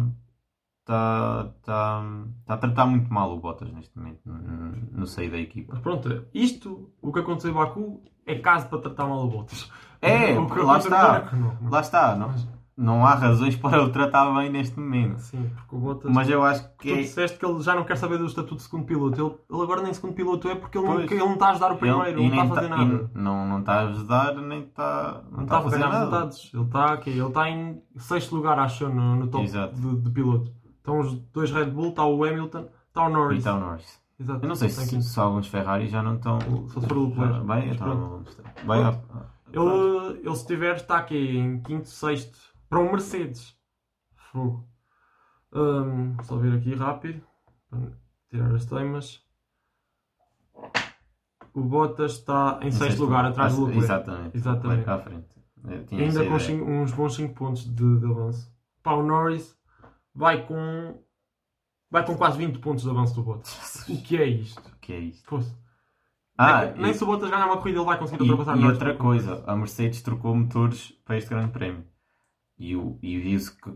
A: está está está a tratar muito mal o Bottas neste momento no, seio da equipa.
B: Mas pronto, isto, o que aconteceu em Baku, é caso para tratar mal o Bottas.
A: É, (laughs) lá está.
B: no Mónaco, não.
A: Lá está, não, não há razões (laughs) para o tratar bem neste momento.
B: sim, porque o Bottas.
A: Mas eu acho que
B: Tu
A: é-
B: disseste que ele já não quer saber do estatuto de segundo piloto. Ele, ele agora nem segundo piloto é porque ele não,
A: Pois.
B: ele não está a ajudar o primeiro,
A: Ele- e
B: não está a fazer
A: tá-
B: nada.
A: e não, não está a ajudar, nem está,
B: Não está a
A: fazer nada.
B: resultados. Ele está aqui, ele está em sexto lugar, acho eu, no, no top de, de piloto. Estão os dois Red Bull, está o Hamilton, está o
A: E
B: Norris.
A: está o Norris.
B: Exato.
A: Eu não sei
B: Está
A: se,
B: quinto.
A: se alguns Ferrari já não estão.
B: Se for o Leclerc.
A: Bem, então não. Bem, ah, ah.
B: Ele, ele se tiver, está aqui em quinto, sexto, para um Mercedes. Fogo. Hum, só ver aqui rápido, para tirar as temas. O Bottas está em
A: Não sei
B: sexto
A: se-
B: lugar, atrás do Leclerc.
A: Exatamente.
B: Exatamente.
A: À frente.
B: Ainda com cinco- uns bons 5 pontos de, de avanço. Pá, o Norris vai com, vai com quase 20 pontos de avanço do Bottas. O que é isto?
A: O que é isto?
B: Fosse.
A: Ah,
B: nem, nem
A: e-
B: se o Bottas ganhar uma corrida ele vai conseguir
A: E,
B: ultrapassar
A: e
B: Norris.
A: outra coisa, a Mercedes trocou motores para este grande prémio. E, o- e viu-se que,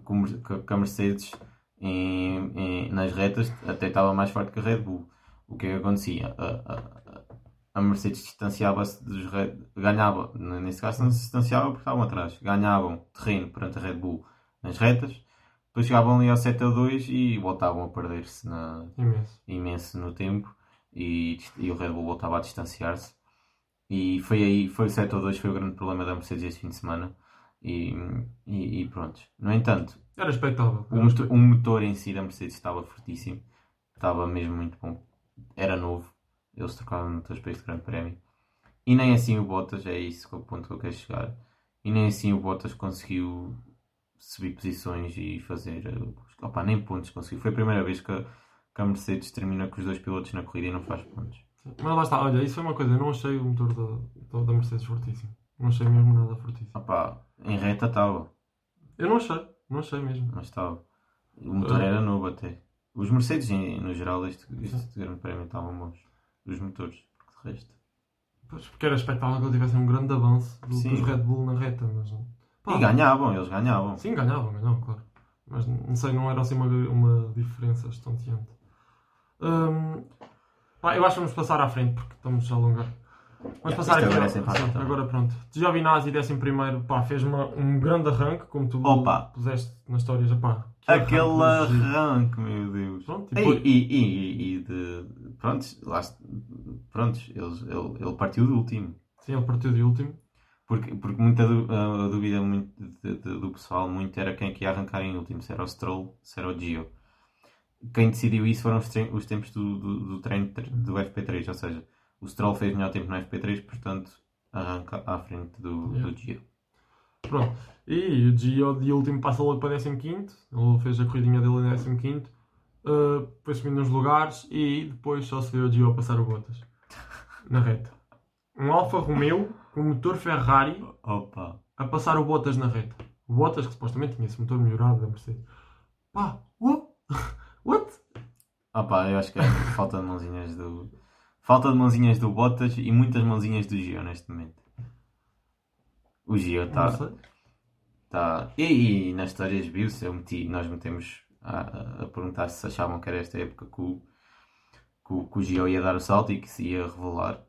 A: que a Mercedes em- em- nas retas até estava mais forte que a Red Bull. O que é que acontecia? A, a- a Mercedes distanciava-se dos Red ganhava, nesse caso não se distanciava porque estavam atrás, ganhavam terreno perante a Red Bull nas retas, depois chegavam ali ao 7 a 2 e voltavam a perder-se
B: Imenso.
A: imenso no tempo e, e o Red Bull voltava a distanciar-se. E foi aí, foi o 7 ou 2, foi o grande problema da Mercedes este fim de semana. E, e, e pronto. No entanto,
B: Era expectável.
A: o motor, o motor em si da Mercedes estava fortíssimo, estava mesmo muito bom, era novo. Eles trocaram motores para este grande prémio. E nem assim o Bottas, é isso que é o ponto que eu quero chegar. E nem assim o Bottas conseguiu subir posições e fazer. eh, Opa, nem pontos conseguiu. Foi a primeira vez que a, que a Mercedes termina com os dois pilotos na corrida e não faz pontos.
B: Mas lá está, olha, isso foi uma coisa, eu não achei o motor da, da Mercedes fortíssimo. Não achei mesmo nada fortíssimo.
A: Opa, em reta estava,
B: Eu não achei, não achei mesmo.
A: mas estava. O motor era novo até. Os Mercedes, em- no geral, este, este grande prémio estavam bons. Os motores, porque de resto.
B: Pois, porque era expectável que ele tivesse um grande avanço do,
A: Sim.
B: dos Red Bull na reta, mas Pá,
A: E ganhavam, eles ganhavam.
B: Sim, ganhavam, ganhavam, claro. Mas não sei, não era assim uma, uma diferença estonteante. Hum, pá, eu acho que vamos passar à frente porque estamos a alongar. Vamos passar
A: isto
B: aqui.
A: agora
B: ao-
A: é sempre à
B: sim,
A: vontade.
B: agora pronto. Giovinazzi, 11 primeiro, pá, fez uma, um grande arranque, como tu
A: Opa.
B: puseste nas histórias. Pá, que
A: Aquele
B: arranque,
A: arranque, meu Deus.
B: Pronto,
A: E,
B: e depois-
A: e, e, e de. Prontos, lá, prontos eles, ele, ele partiu do último.
B: Sim, ele partiu de último.
A: Porque, porque muita a, dúvida muito de- de- do pessoal muito era quem é que ia arrancar em último, se era o Stroll, se era o Gio. Quem decidiu isso foram os, os tempos do, do, do treino tre- do FP3, ou seja, o Stroll fez melhor tempo no FP3, portanto arranca à frente do,
B: Yeah.
A: do Gio.
B: Pronto. E o Gio de último passa logo para 15. Ele fez a corridinha dele em 15. Uh, foi subindo uns lugares e depois só se vê o Gio a passar o Bottas. (laughs) Na reta. Um Alfa Romeo com motor Ferrari
A: Opa!
B: a passar o Bottas na reta. O Bottas que supostamente tinha esse motor melhorado da Mercedes. Pá, what? (laughs) What?
A: Opa, eu acho que é falta de mãozinhas do. Falta de mãozinhas do Bottas e muitas mãozinhas do Gio neste momento. O Gio está. Tá. E, e nas histórias viu-se, eu meti, nós metemos a, a- perguntar se achavam que era esta época que o, que, o, que o Gio ia dar o salto e que se ia revelar,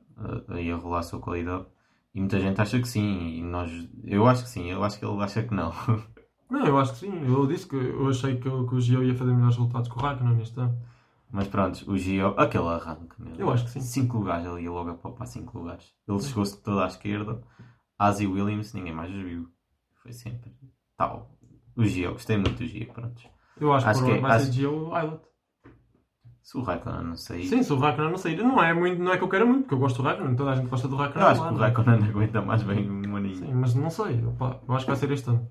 A: eh, ia revelar a sua qualidade. E muita gente acha que sim, e nós, eu acho que sim, eu acho que ele acha que não. (laughs)
B: Não, eu acho que sim. Eu disse que eu achei que, o- que o Gio ia fazer melhores resultados que o Raikkonen neste ano.
A: Mas pronto, o Gio, aquele arranque, meu.
B: Eu acho que sim. 5
A: 5 lugares, ele ia logo a poupar 5 lugares. Ele chegou-se toda à esquerda, Asi Williams, ninguém mais os viu. Foi sempre tal. O Gio, gostei muito do Gio, pronto.
B: Eu acho,
A: Acho
B: que,
A: que-
B: vai
A: acho-
B: ser Gio Eilert.
A: Se o Raikkonen não sair,
B: Sim, se o Raikkonen não sair, não é, muito, não é que eu queira muito, porque eu gosto do Raikkonen, toda a gente gosta do
A: eu
B: Raikkonen.
A: acho
B: lá,
A: que o
B: é?
A: Raikkonen (laughs) aguenta mais bem um aninho.
B: Sim, mas não sei, opa, eu acho que vai ser este ano.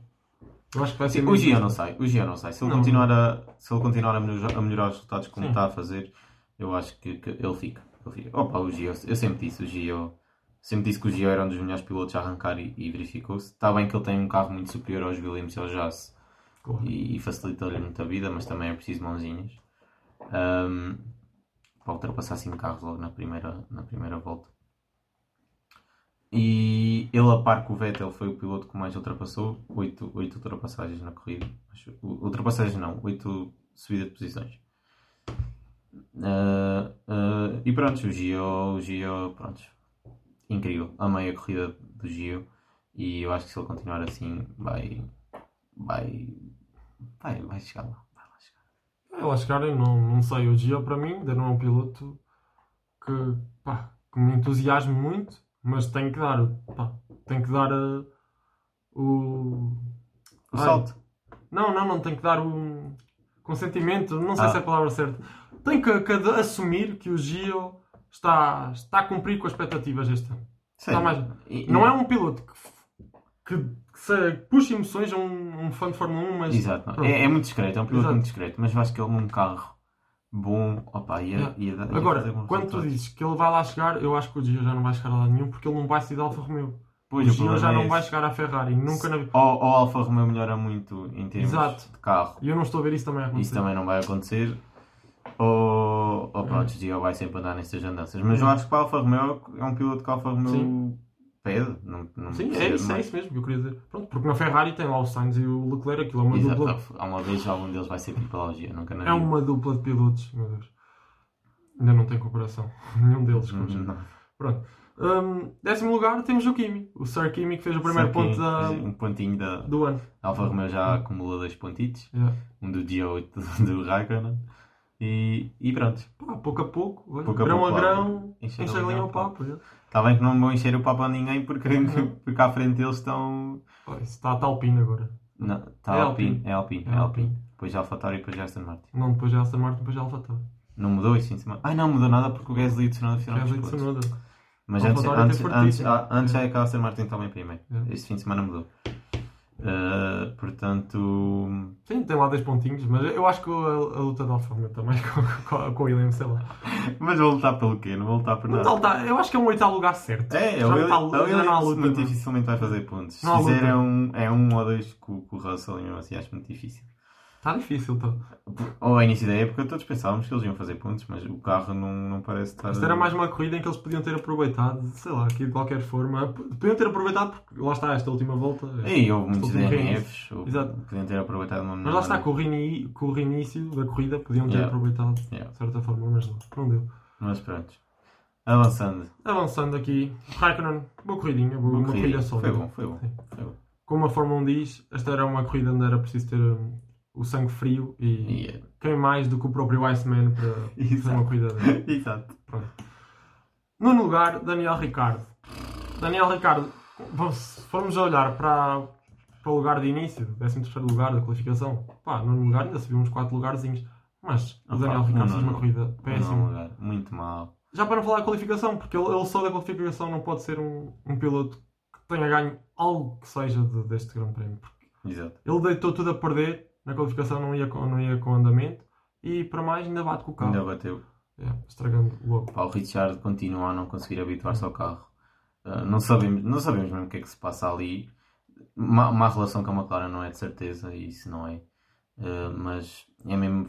B: Eu acho que vai ser
A: Sim, o
B: este
A: não sai, o Gio não sai. Se ele
B: Não.
A: continuar a, se ele continuar a melhorar, a melhorar os resultados como
B: Sim.
A: está a fazer, eu acho que, que ele fica. Ele fica. Opa, o eu sempre disse, o Gio, sempre disse que o Gio era um dos melhores pilotos a arrancar e, e verificou-se. Está bem que ele tem um carro muito superior aos Williams e Haas
B: Claro.
A: e, e facilita-lhe muito a vida, mas também é preciso mãozinhas. Ahm, para ultrapassar 5 carros logo na primeira, na primeira volta. E ele, a par com o Vettel, foi o piloto que mais ultrapassou. 8, oito ultrapassagens na corrida. Ultrapassagens não, 8 subidas de posições. Ah, ah, e pronto, o Gio, o Gio, pronto, incrível. Amei a corrida do Gio e eu acho que se ele continuar assim, vai, vai, vai, vai chegar lá. Vai lá chegar.
B: Eu acho que eu não, não sei, o Gio para mim ainda não é um piloto que, pá, que me entusiasme muito, mas tem que dar, pá, tem que dar uh, o...
A: O
B: Ai.
A: salto.
B: Não, não, não tem que dar o consentimento, não sei
A: Ah.
B: se é a palavra certa. Tem que, que assumir que o Gio está, está a cumprir com as expectativas este ano. Está mais-
A: E-
B: Não é um piloto que, que, que se puxa emoções a um, um fã de Fórmula 1, mas
A: Exato, não.
B: Pronto.
A: É, é muito discreto, é um piloto
B: Exato.
A: muito discreto, mas acho que ele num carro bom, opa, ia,
B: Yeah.
A: ia, ia
B: Agora,
A: fazer
B: quando tu dizes que ele vai lá chegar, eu acho que o Gio já não vai chegar a lado nenhum porque ele não vai sair da Alfa Romeo.
A: Pois,
B: o
A: o
B: Gio já
A: é
B: não vai chegar à Ferrari, nunca na.
A: Ou, ou a Alfa Romeo melhora muito em termos
B: Exato.
A: de carro,
B: E eu não estou a ver isso também a
A: isso
B: acontecer.
A: também não vai acontecer. Ou, ou pronto, o Gio vai sempre andar nestas andanças. Mas eu acho que para a Alfa Romeo é um piloto que a Alfa Romeo
B: Sim.
A: Pede. Não, não
B: Sim, é isso, é
A: mais.
B: isso mesmo que eu queria dizer. Pronto, porque na Ferrari tem lá o Sainz e o Leclerc, aquilo é uma
A: Exato.
B: dupla.
A: Há uma vez algum deles vai ser Gio, nunca na
B: É
A: vida.
B: uma dupla de pilotos, meu Deus. Ainda não tem comparação. (laughs) Nenhum deles.
A: Não.
B: Pronto. Hum, décimo lugar temos o Kimi. O Sir Kimi que fez o primeiro
A: Só
B: ponto
A: que
B: da-
A: Um pontinho da
B: do ano.
A: a Alfa Romeo já acumula dois pontitos.
B: Yeah.
A: um do dia 8 do Raikkonen e, e pronto.
B: Pá, pouco a pouco, olha,
A: Pouco a
B: grão
A: pouco,
B: a grão,
A: encher
B: enche
A: a
B: a
A: linha ao
B: ao papo.
A: Bem que não vão encher o papo a ninguém porque, (laughs) porque à frente deles estão.
B: Está a Talpine agora.
A: Não, está
B: É
A: Alpine,
B: Alpine.
A: é Alpine, é
B: É
A: Alpine.
B: Alpine.
A: Depois AlphaTauri e depois Aston Martin.
B: Não, depois Aston Martin, depois é Alfa Tauri.
A: Não mudou isso em cima. Ai não mudou nada porque o Gasly e o Tsunoda fizeram
B: Gasly
A: os. Mas antes,
B: AlphaTauri
A: antes, antes, ah, antes
B: É.
A: é que a Aston Martin estava em primeiro.
B: É.
A: Este fim de semana mudou. Ah, portanto.
B: Sim, tem lá dois pontinhos, mas eu acho que a, a luta da Alfa Romeo também (laughs) com, com, com o Williams, sei lá.
A: Mas vou lutar pelo quê? Não vou lutar por nada.
B: tá- eu acho que é um oitavo lugar certo.
A: É,
B: Já
A: o Williams,
B: tá-
A: o
B: já não há
A: Williams
B: luta,
A: muito
B: não.
A: dificilmente vai fazer pontos. Se fizer é um, é um ou dois com, com o Russell, eu assim acho muito difícil.
B: Está difícil, tá.
A: Ao início da época todos pensávamos que eles iam fazer pontos, mas o carro não, não parece estar.
B: Isto era mais uma corrida em que eles podiam ter aproveitado, sei lá, aqui de qualquer forma. Podiam ter aproveitado porque lá está esta última volta.
A: E houve muitos DNFs,
B: Exato.
A: podiam ter aproveitado uma
B: Mas lá está, com o, reini- com o reinício da corrida, podiam ter
A: Yeah.
B: aproveitado
A: Yeah.
B: de certa forma, mas não, não deu.
A: Mas pronto. Avançando.
B: Avançando aqui, Raikkonen, boa corridinha, boa, uma
A: corrida.
B: corrida sólida.
A: Foi bom, foi bom.
B: Sim.
A: Foi bom.
B: Como a Fórmula 1 diz, esta era uma corrida onde era preciso ter hum, o sangue frio e
A: é-
B: quem mais do que o próprio Iceman para (laughs) fazer uma corrida dele.
A: Exato.
B: Nono lugar, Daniel Ricardo. Daniel Ricardo, bom, se formos a olhar para, para o lugar de início, 13 terceiro lugar da qualificação, pá, nono lugar ainda subiu uns 4 lugarzinhos, mas o
A: Opa,
B: Daniel
A: não,
B: Ricardo fez uma corrida péssima.
A: lugar. Muito mal.
B: Já para não falar da qualificação, porque ele, ele só da qualificação não pode ser um, um piloto que tenha ganho algo que seja de- deste grande prémio.
A: Exato.
B: Ele deitou tudo a perder, na qualificação não ia com, não ia com andamento, e para mais ainda bate com o carro.
A: Ainda bateu.
B: É, estragando logo.
A: Pá, o Richard continua a não conseguir habituar-se ao carro. Uh, não, sabemos, não sabemos mesmo o que é que se passa ali. Má, má relação com a McLaren não é de certeza, e isso não é. Uh, mas é mesmo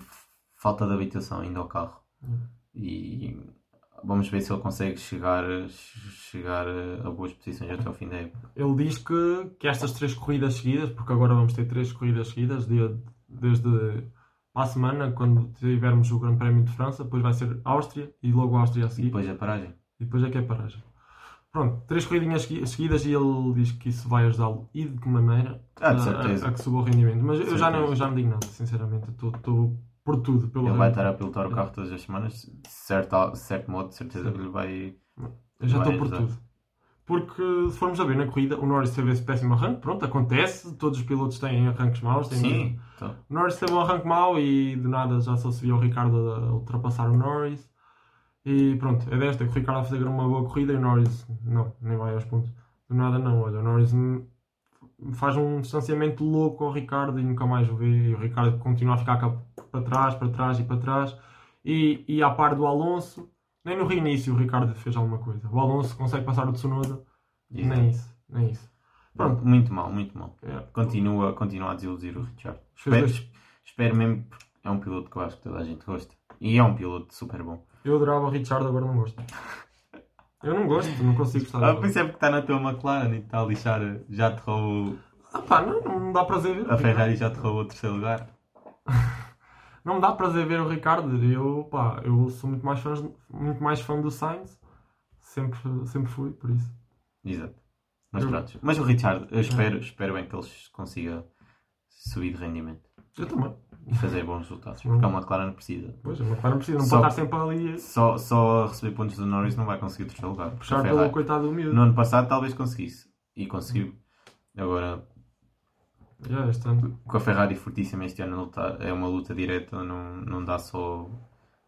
A: falta de habitação ainda ao carro.
B: Hum.
A: E vamos ver se ele consegue chegar, chegar a boas posições até ao fim da época.
B: Ele diz que, que estas três corridas seguidas, porque agora vamos ter três corridas seguidas, de- desde a semana, quando tivermos o Grande Prémio de França, depois vai ser Áustria e logo Áustria a
A: E
B: seguir,
A: depois a paragem.
B: e depois é que é paragem. Pronto, três corridinhas segui- seguidas e ele diz que isso vai ajudá-lo e de que maneira
A: Ah, de
B: a- a, a que suba o rendimento. Mas eu já não, eu já não digo nada, sinceramente. Estou por tudo. Pelo
A: Ele vai estar a pilotar o carro todas as semanas, de certo, de certo modo, de certeza que lhe vai.
B: Eu já estou por tudo. Porque se formos a ver na corrida, o Norris teve esse péssimo arranque. Pronto, acontece. Todos os pilotos têm arranques maus. Têm
A: Sim, então,
B: O Norris teve um arranque mau e de nada já só se via o Ricardo a ultrapassar o Norris. E pronto, é desta que o Ricardo a fazer uma boa corrida e o Norris não, nem vai aos pontos. Do nada não, olha, o Norris faz um distanciamento louco ao Ricardo e nunca mais o vê. E o Ricardo continua a ficar cá para trás, para trás e para trás. E, e à par do Alonso, nem no reinício o Ricardo fez alguma coisa. O Alonso consegue passar o Tsunoda,
A: exato.
B: nem isso, nem isso.
A: Pronto, muito mal, muito mal.
B: É.
A: Continua, continua a desiludir o Richard. Espero, espero mesmo, porque é um piloto que eu acho que toda a gente gosta. E é um piloto super bom.
B: Eu adorava o Richard, agora não gosto. (laughs) Eu não gosto, não consigo gostar
A: Ah, isso é porque está na tua McLaren e está a lixar. Já te roubou.
B: Ah pá, não, não me dá prazer ver. o
A: A. Ferrari já te roubou o terceiro lugar. (laughs)
B: Não me dá prazer ver o Ricardo. Eu, pá, eu sou muito mais, fã, muito mais fã do Sainz. Sempre, sempre fui, por isso.
A: Exato. Mas
B: Eu-
A: pronto. Mas o Richard, eu espero, espero bem que ele consiga subir de rendimento
B: Eu também.
A: E fazer bons resultados. Porque a McLaren precisa.
B: Pois, a McLaren precisa, não
A: Só-
B: pode estar sempre ali
A: Só, só a receber pontos do Norris não vai conseguir terceiro lugar.
B: puxar pelo coitado do miúdo.
A: No ano passado talvez conseguisse. E conseguiu. Agora,
B: Yeah, este ano.
A: com a Ferrari fortíssima este ano é uma luta direta, não, não dá só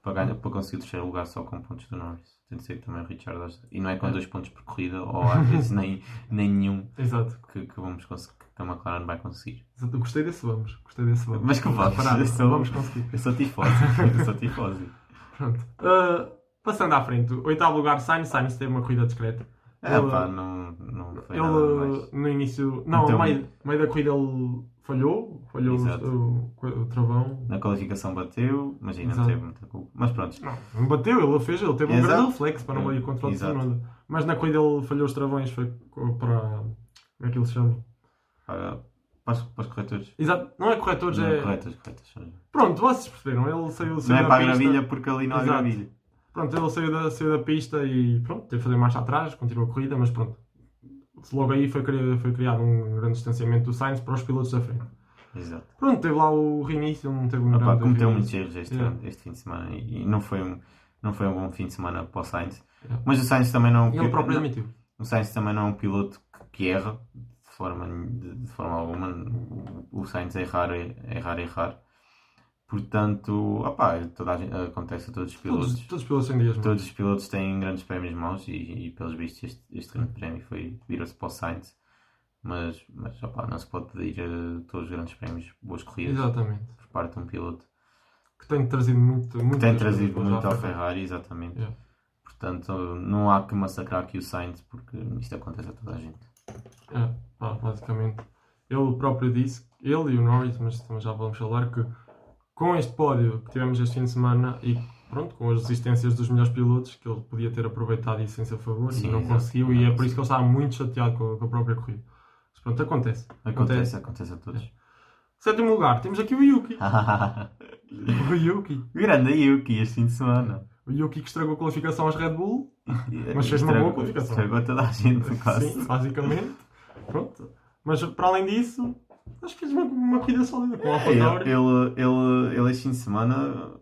A: para, ganhar, para conseguir o terceiro lugar só com pontos do Norris. Tem de ser também o Richard. E não é com
B: É.
A: dois pontos por corrida, ou às vezes (laughs) nem, nem nenhum
B: Exato.
A: que, que vamos conseguir, que a McLaren vai conseguir.
B: Gostei desse vamos. Gostei desse vamos.
A: Mas que vamos,
B: Parado,
A: eu sou-
B: Vamos conseguir.
A: Eu sou tifose, eu sou tifose. (laughs)
B: Pronto. Ah, passando à frente, oitavo lugar, Sainz. Sainz teve uma corrida discreta.
A: É
B: Ele-
A: pá, não, não foi
B: Ele
A: nada mais.
B: no início, não,
A: Então-
B: no meio, meio da corrida ele falhou, falhou o, o, o travão.
A: Na qualificação bateu, mas ainda não teve muita culpa. Mas pronto,
B: Não, bateu, ele fez, ele teve um
A: Exato.
B: grande reflexo para não ir contra o. Tsunoda. Mas na corrida ele falhou os travões, foi para. Como é que ele se chama?
A: Para, para, os, para os corretores.
B: Exato, não é corretores,
A: Não,
B: é.
A: corretas, corretas. Não
B: Pronto, vocês perceberam, ele saiu, saiu
A: é
B: da
A: para a gravilha porque ali não há
B: Exato.
A: gravilha.
B: Pronto, ele saiu da, saiu da pista e pronto, teve que fazer marcha atrás, continuou a corrida, mas pronto. Logo aí foi, cri- foi criado um grande distanciamento do Sainz para os pilotos da frente.
A: Exato.
B: Pronto, teve lá o reinício, não teve um
A: Opa,
B: grande
A: cometeu muitos erros este,
B: Yeah.
A: ano- este fim de semana e, não, foi um, não foi um bom fim de semana para o Sainz.
B: Yeah.
A: Mas o Sainz também não é
B: ele próprio
A: não-
B: admitiu.
A: o Sainz também não é um piloto que, que erra forma, de, de forma alguma. O, o Sainz é errar, é errar, é errar. Portanto, opá, toda a acontece a todos os pilotos.
B: Todos, todos os pilotos têm dias maus.
A: Todos os pilotos têm grandes prémios maus e, e pelos vistos este, este grande prémio foi virou-se para o Sainz. Mas, mas opá, não se pode pedir a todos os grandes prémios boas corridas
B: Exatamente.
A: por parte de um piloto.
B: Que tem trazido muito. muito
A: Tem trazido muito ao Ferrari, exatamente.
B: Yeah.
A: Portanto, não há que massacrar aqui o Sainz porque isto acontece a toda a gente.
B: É, pá, basicamente. ele próprio disse, ele e o Norris, mas também já vamos falar, que com este pódio que tivemos este fim de semana e pronto, com as resistências dos melhores pilotos, que ele podia ter aproveitado isso em seu favor
A: Sim,
B: e não conseguiu, e é por isso que ele estava muito chateado com a, com a própria corrida. Mas pronto, acontece.
A: Acontece, acontece a todos.
B: Sétimo lugar, temos aqui o Yuki. (laughs) o Yuki.
A: Grande Yuki este fim de semana.
B: O Yuki que estragou a qualificação às Red Bull, Mas fez uma boa
A: Estragou-
B: qualificação.
A: Estragou toda a gente, quase.
B: sim, basicamente. Pronto. Mas para além disso, acho que fez uma, uma corrida sólida com o
A: Ele,
B: AlphaTauri.
A: ele, ele, ele este fim de semana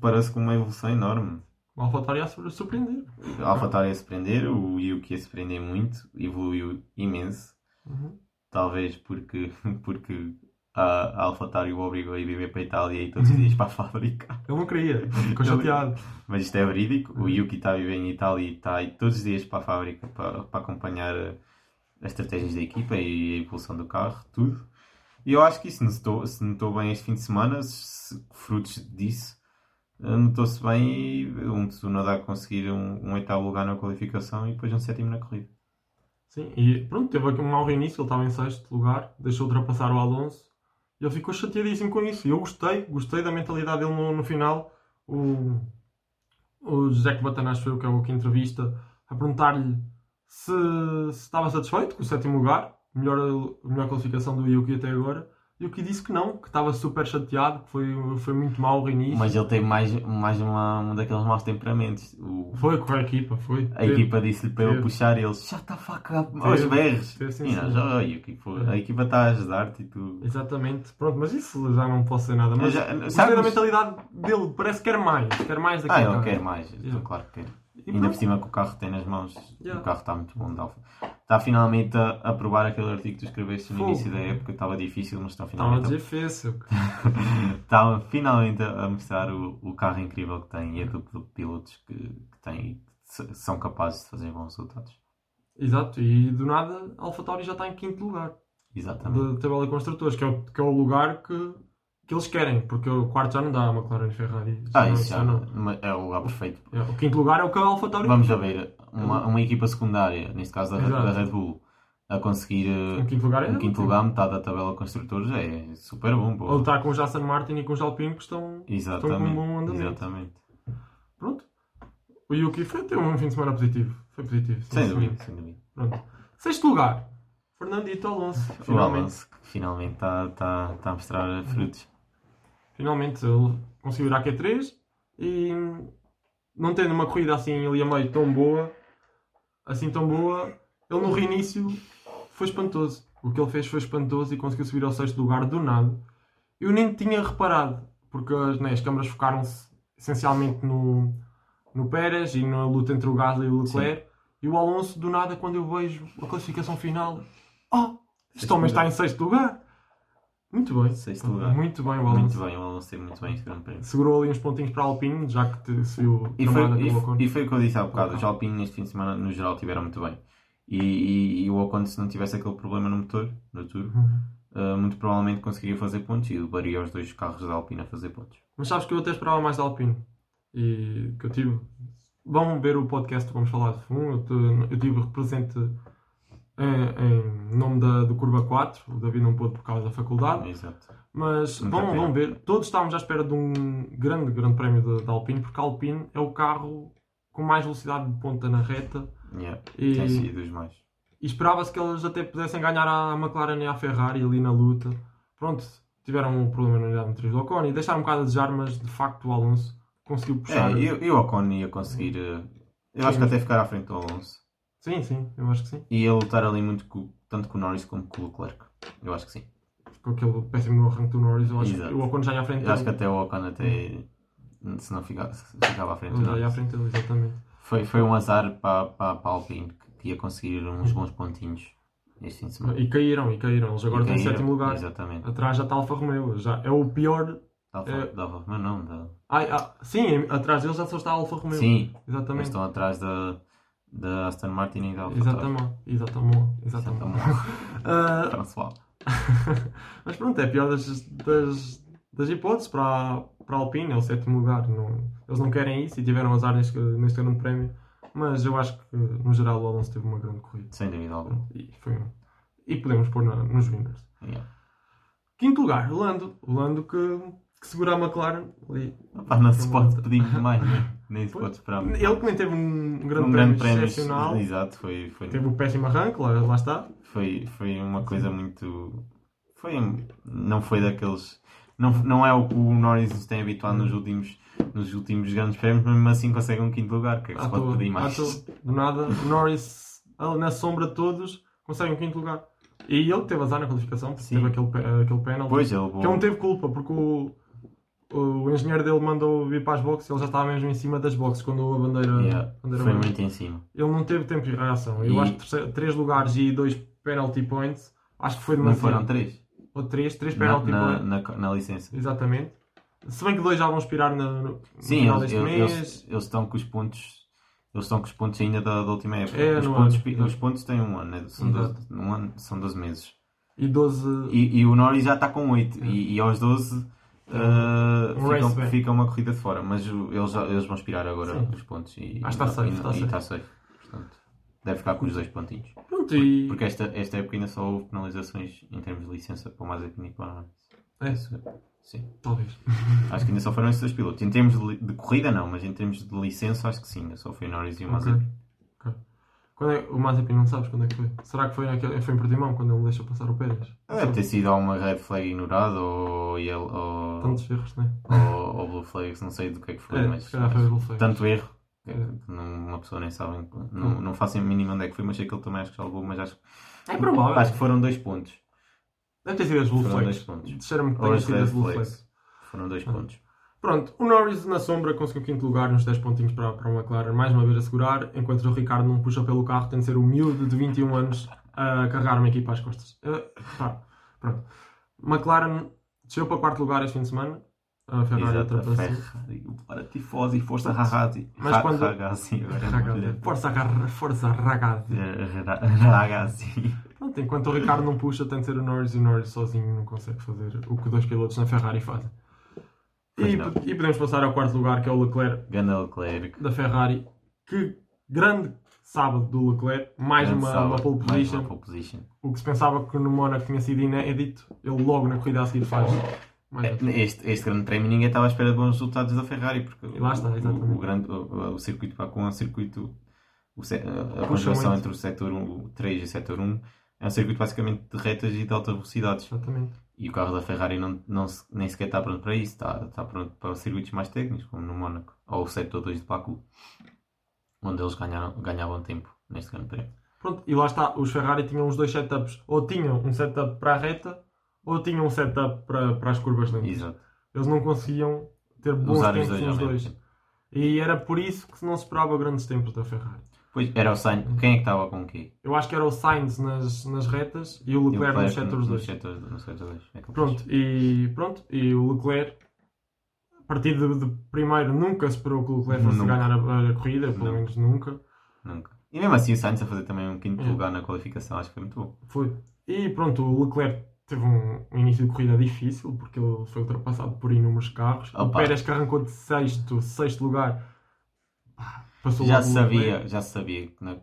A: parece com uma evolução enorme.
B: O AlphaTauri a sur- surpreender.
A: A AlphaTauri a se prender, o Yuki a se prender muito, evoluiu imenso.
B: Uhum.
A: Talvez porque, (laughs) porque a, a AlphaTauri o obrigou a ir viver para a Itália e todos os dias para a fábrica.
B: Ele não queria, (laughs) ficou chateado.
A: Mas isto é verídico. O Yuki está a viver em Itália e está a ir todos os dias para a fábrica para, para acompanhar as estratégias da equipa e a evolução do carro, tudo. E eu acho que isso notou, se notou bem este fim de semana, se- frutos disso, eh, notou-se bem e um Tsunoda conseguir um, um oitavo lugar na qualificação e depois um sétimo na corrida.
B: Sim, e pronto, teve aqui um mau reinício, ele estava em sexto lugar, deixou ultrapassar o Alonso e ele ficou chateadíssimo com isso. E eu gostei, gostei da mentalidade dele no, no final. O, o José Batanas foi o que é o que entrevista a perguntar-lhe se, se estava satisfeito com o sétimo lugar, melhor, melhor classificação do Yuki até agora. E o que disse que não, que estava super chateado, que foi, foi muito mau o reinício.
A: Mas ele tem mais, mais uma, um daqueles maus temperamentos. O,
B: Foi com a equipa, foi.
A: a equipa disse-lhe para ele
B: teve.
A: puxar ele the fuck up aos
B: Teve.
A: berros.
B: Teve.
A: "Oh,
B: É.
A: a equipa está a ajudar-te e tu.
B: Exatamente. Pronto, mas isso já não posso dizer nada. Mas
A: Já- sabes-
B: da mentalidade dele, parece que quer mais. Quer mais
A: Ah,
B: daquilo.
A: ele quer mais, então, claro que quer.
B: E
A: Ainda por cima que o carro tem nas mãos,
B: Yeah.
A: o carro está muito bom de Alfa. Está finalmente a, a provar aquele artigo que tu escreveste no
B: Fogo.
A: início da época, estava difícil, mas está
B: Estava
A: finalmente,
B: dizer fácil.
A: está (laughs) finalmente a, mostrar o, o carro incrível que tem e a dupla de pilotos que, que tem e que são capazes de fazer bons resultados.
B: Exato. E do nada, a AlphaTauri já está em quinto lugar
A: Exatamente.
B: da tabela de construtores, que é o, que é o lugar que, que eles querem. Porque o quarto já não dá a McLaren e Ferrari.
A: Ah, isso já
B: não.
A: não- é o lugar perfeito.
B: É, o quinto lugar é o que a AlphaTauri
A: Vamos a ver, uma, uma equipa secundária, neste caso da, da Red Bull, a conseguir
B: Um quinto lugar é
A: um quinto lugar, metade da tabela de construtores, é super bom. Pô.
B: lutar com os Aston Martin e com os Alpine que estão, estão com um bom andamento.
A: Exatamente.
B: Pronto. O Yuki foi ter um fim de semana positivo. Foi positivo.
A: Sem
B: sim.
A: dúvida, sem dúvida.
B: Pronto. Sexto lugar. Fernandito Alonso.
A: O
B: Finalmente.
A: Alonso que finalmente está tá, tá a mostrar frutos.
B: Finalmente ele conseguiu ir à Q3 e não tendo uma corrida assim ali a meio tão boa, assim tão boa, ele no reinício foi espantoso. O que ele fez foi espantoso e conseguiu subir ao sexto lugar do nada. Eu nem tinha reparado, porque as, né, as câmaras focaram-se essencialmente no, no Pérez e na luta entre o Gasly e o Leclerc. E o Alonso, do nada, quando eu vejo a classificação final, oh, este homem está em sexto lugar. Muito bem.
A: Sexto lugar.
B: Muito bem o Alonso.
A: Muito bem, o Alonso teve muito bem este grande prémio.
B: Segurou ali uns pontinhos para a Alpine, já que te, se viu
A: E foi, e,
B: Ocon.
A: e foi o que eu disse há bocado, os Alpine neste fim de semana no geral tiveram muito bem. E, e, e o Ocon se não tivesse aquele problema no motor, no turbo,
B: Uhum.
A: uh, muito provavelmente conseguiria fazer pontos e levaria os dois carros da Alpine a fazer pontos.
B: Mas sabes que eu até esperava mais da Alpine. E que eu tive. Vão ver o podcast que vamos falar de fundo. Eu, te- eu tive represente em, em nome da, do Curva 4. O David não pôde por causa da faculdade.
A: Exato.
B: Mas vão, vão ver. Todos estávamos à espera de um grande, grande prémio da, Alpine, porque a Alpine é o carro com mais velocidade de ponta na reta.
A: Yeah.
B: E-
A: Tem sido dos mais.
B: E esperava-se que eles até pudessem ganhar à McLaren e à Ferrari ali na luta. Pronto, tiveram um problema na unidade motriz do Ocon e deixaram um bocado a desejar, mas de facto o Alonso conseguiu puxar.
A: É, e, o Ocon ia conseguir. uh, eu acho que até ficar à frente do Alonso.
B: Sim, sim, eu acho que sim.
A: E ia lutar ali muito com, tanto com o Norris como com o Leclerc. Eu acho que sim.
B: Com aquele péssimo arranque do Norris, eu acho
A: Exato.
B: que o Ocon já ia à frente
A: Eu acho que
B: dele.
A: até o Ocon até. Se não ficasse, ficava à frente do
B: Ele já ia à frente dele, exatamente.
A: Foi, foi um azar para, para, para a Alpine que ia conseguir uns bons pontinhos este fim de semana.
B: E caíram, e caíram. Eles agora estão em sétimo lugar.
A: Exatamente.
B: Atrás já está a Alfa Romeo. Já é o pior.
A: Dava,
B: É.
A: dava, mas não, dá.
B: Ai, ah, sim, atrás deles já só está a Alfa Romeo.
A: Sim, eles
B: Exatamente.
A: estão atrás da, da Aston Martin e da Alfa
B: Exatamente. Exatamente. Exatamente. (laughs)
A: François. (laughs)
B: Mas pronto, é a pior das, das, das hipóteses para, a- para a Alpine, é o sétimo lugar. Não, eles não querem isso e tiveram azar neste, neste grande prémio. Mas eu acho que, no geral, o Alonso teve uma grande corrida.
A: Sem dúvida alguma.
B: E, foi, e podemos pôr na- nos winners.
A: Yeah.
B: Quinto lugar, o Lando. Lando que, que segura a McLaren ali.
A: Não se pode pedir mais, né? nem se pode esperar muito.
B: Ele que nem teve um grande,
A: um
B: prémio,
A: prémio
B: excepcional.
A: Exato, foi, foi,
B: Teve o péssimo arranque, lá, lá está.
A: foi, foi uma coisa muito. Foi, não foi daqueles. Não, não é o que o Norris nos tem habituado nos últimos, nos últimos grandes prémios, mas mesmo assim consegue um quinto lugar. Que é que se pode pedir mais?
B: Do nada, Norris, na sombra de todos, consegue um quinto lugar. E ele teve azar na qualificação, porque
A: Sim.
B: teve aquele, aquele penalty.
A: Pois, ele
B: Que ele não teve culpa, porque o, o, engenheiro dele mandou vir para as boxes, ele já estava mesmo em cima das boxes quando a bandeira.
A: Yeah,
B: bandeira
A: foi muito em cima.
B: Ele não teve tempo de reação. Eu
A: E-
B: acho que terceiro- três lugares e dois penalty points, acho que foi
A: Não
B: demasiado.
A: foram três
B: Ou três, três
A: na,
B: penalty
A: na,
B: points.
A: na, na licença.
B: Exatamente. Se bem que dois já vão expirar no, no
A: Sim,
B: final
A: eles,
B: deste
A: eles,
B: mês.
A: eles, eles estão com os pontos. Eles estão com os pontos ainda da, da última época.
B: É,
A: os, pontos,
B: ano,
A: os pontos têm um ano, né? são,
B: Exato.
A: 12, um ano, são 12 meses.
B: E 12.
A: E, e o Norris já está com 8. E, e aos 12 uh,
B: Um
A: ficam, fica uma corrida de fora. Mas eles, eles vão expirar agora
B: Sim.
A: os pontos. E,
B: Ah, está safe, está safe.
A: está safe. Portanto, deve ficar com os dois pontinhos.
B: Pronto, e.
A: Porque esta, esta época ainda só houve penalizações em termos de licença para o Mazepin e para o.
B: É,
A: Sim.
B: talvez. (laughs)
A: Acho que ainda só foram esses dois pilotos. Em termos de, de corrida, não, mas em termos de licença, acho que sim. Ainda só foi o Norris e o
B: Ok.
A: Mazepin.
B: Quando é, o Mazepin não sabes quando é que foi? Será que foi, naquele, foi em Portimão quando ele deixou passar o Pérez?
A: Deve ter sido alguma red flag ignorada ou, ou,
B: Tantos erros, né?
A: ou, ou blue flags, não sei do que é que foi,
B: É,
A: mas,
B: foi o Flex.
A: tanto erro que
B: É.
A: não- uma pessoa nem sabe, não, não faço a mínima onde é que foi, mas sei que ele também acho que já levou, mas acho,
B: É provável.
A: acho que foram dois pontos.
B: Deve ter sido as Blue
A: Foram
B: Flags.
A: dois pontos.
B: Disseram-me que tenha sido as Blue
A: flags.
B: Flags.
A: Foram dois
B: Ah.
A: pontos.
B: Pronto, o Norris na sombra conseguiu o quinto lugar nos 10 pontinhos para, para o McLaren, mais uma vez a segurar, enquanto o Ricardo não puxa pelo carro, tem de ser miúdo de 21 anos a carregar uma equipa às costas. Eh, pá, pronto. McLaren desceu para quarto lugar este fim de semana, a Ferrari ultrapassou.
A: Para tifosi, força Ragazzi.
B: Mas quando-
A: Ragazzi, agora é
B: Ragazzi. Força, força Ragazzi.
A: Eh, Ra- Ragazzi.
B: Pronto, enquanto o Ricardo não puxa, tem de ser o Norris e o Norris sozinho não consegue fazer o que dois pilotos na Ferrari fazem. E, e podemos passar ao quarto lugar, que é o Leclerc
A: Leclerc.
B: da Ferrari. Que grande sábado do Leclerc, mais
A: Grande
B: uma,
A: sábado,
B: uma pole
A: mais
B: position.
A: uma pole position.
B: O que se pensava que no Mónaco tinha sido inédito, ele logo na corrida a seguir faz. Mais outra.
A: Este, este grande prémio ninguém estava à espera de bons resultados da Ferrari, porque
B: E lá está,
A: o,
B: exatamente.
A: o, o grande, o, o circuito Baku é um circuito, o, a conjugação entre o setor 1, 3 e o setor 1 é um circuito basicamente de retas e de altas velocidades.
B: Exatamente.
A: E o carro da Ferrari não, não nem sequer está pronto para isso, está, está pronto para circuitos mais técnicos, como no Mónaco, ou o setor 2 de Baku, onde eles ganharam, ganhavam tempo neste grande prémio.
B: Pronto, e lá está, os Ferrari tinham os dois setups, ou tinham um setup para a reta, ou tinham um setup para, para as curvas lentas.
A: Exato.
B: Eles não conseguiam ter bons
A: Usar os
B: tempos
A: dois ao
B: nos
A: mesmo
B: dois. E era por isso que não se esperava grandes tempos da Ferrari.
A: Pois, era o Sainz. Quem é que estava com o quê?
B: Eu acho que era o Sainz nas, nas retas e o
A: E o
B: Leclerc nos
A: Leclerc
B: setores
A: no
B: 2.
A: setor- no setor dois. É.
B: Pronto, e pronto, e o Leclerc, a partir de, de primeiro, nunca esperou que o Leclerc fosse
A: Nunca.
B: ganhar a, a corrida, pelo
A: Não.
B: menos nunca.
A: Nunca. E mesmo assim o Sainz a fazer também um quinto
B: É.
A: lugar na qualificação, acho que foi muito bom.
B: Foi. E pronto, o Leclerc teve um, um início de corrida difícil, porque ele foi ultrapassado por inúmeros carros. O
A: Opa.
B: Pérez que arrancou de sexto, sexto lugar, pá, passou
A: Já se sabia,
B: Leclerc.
A: já se sabia. que na-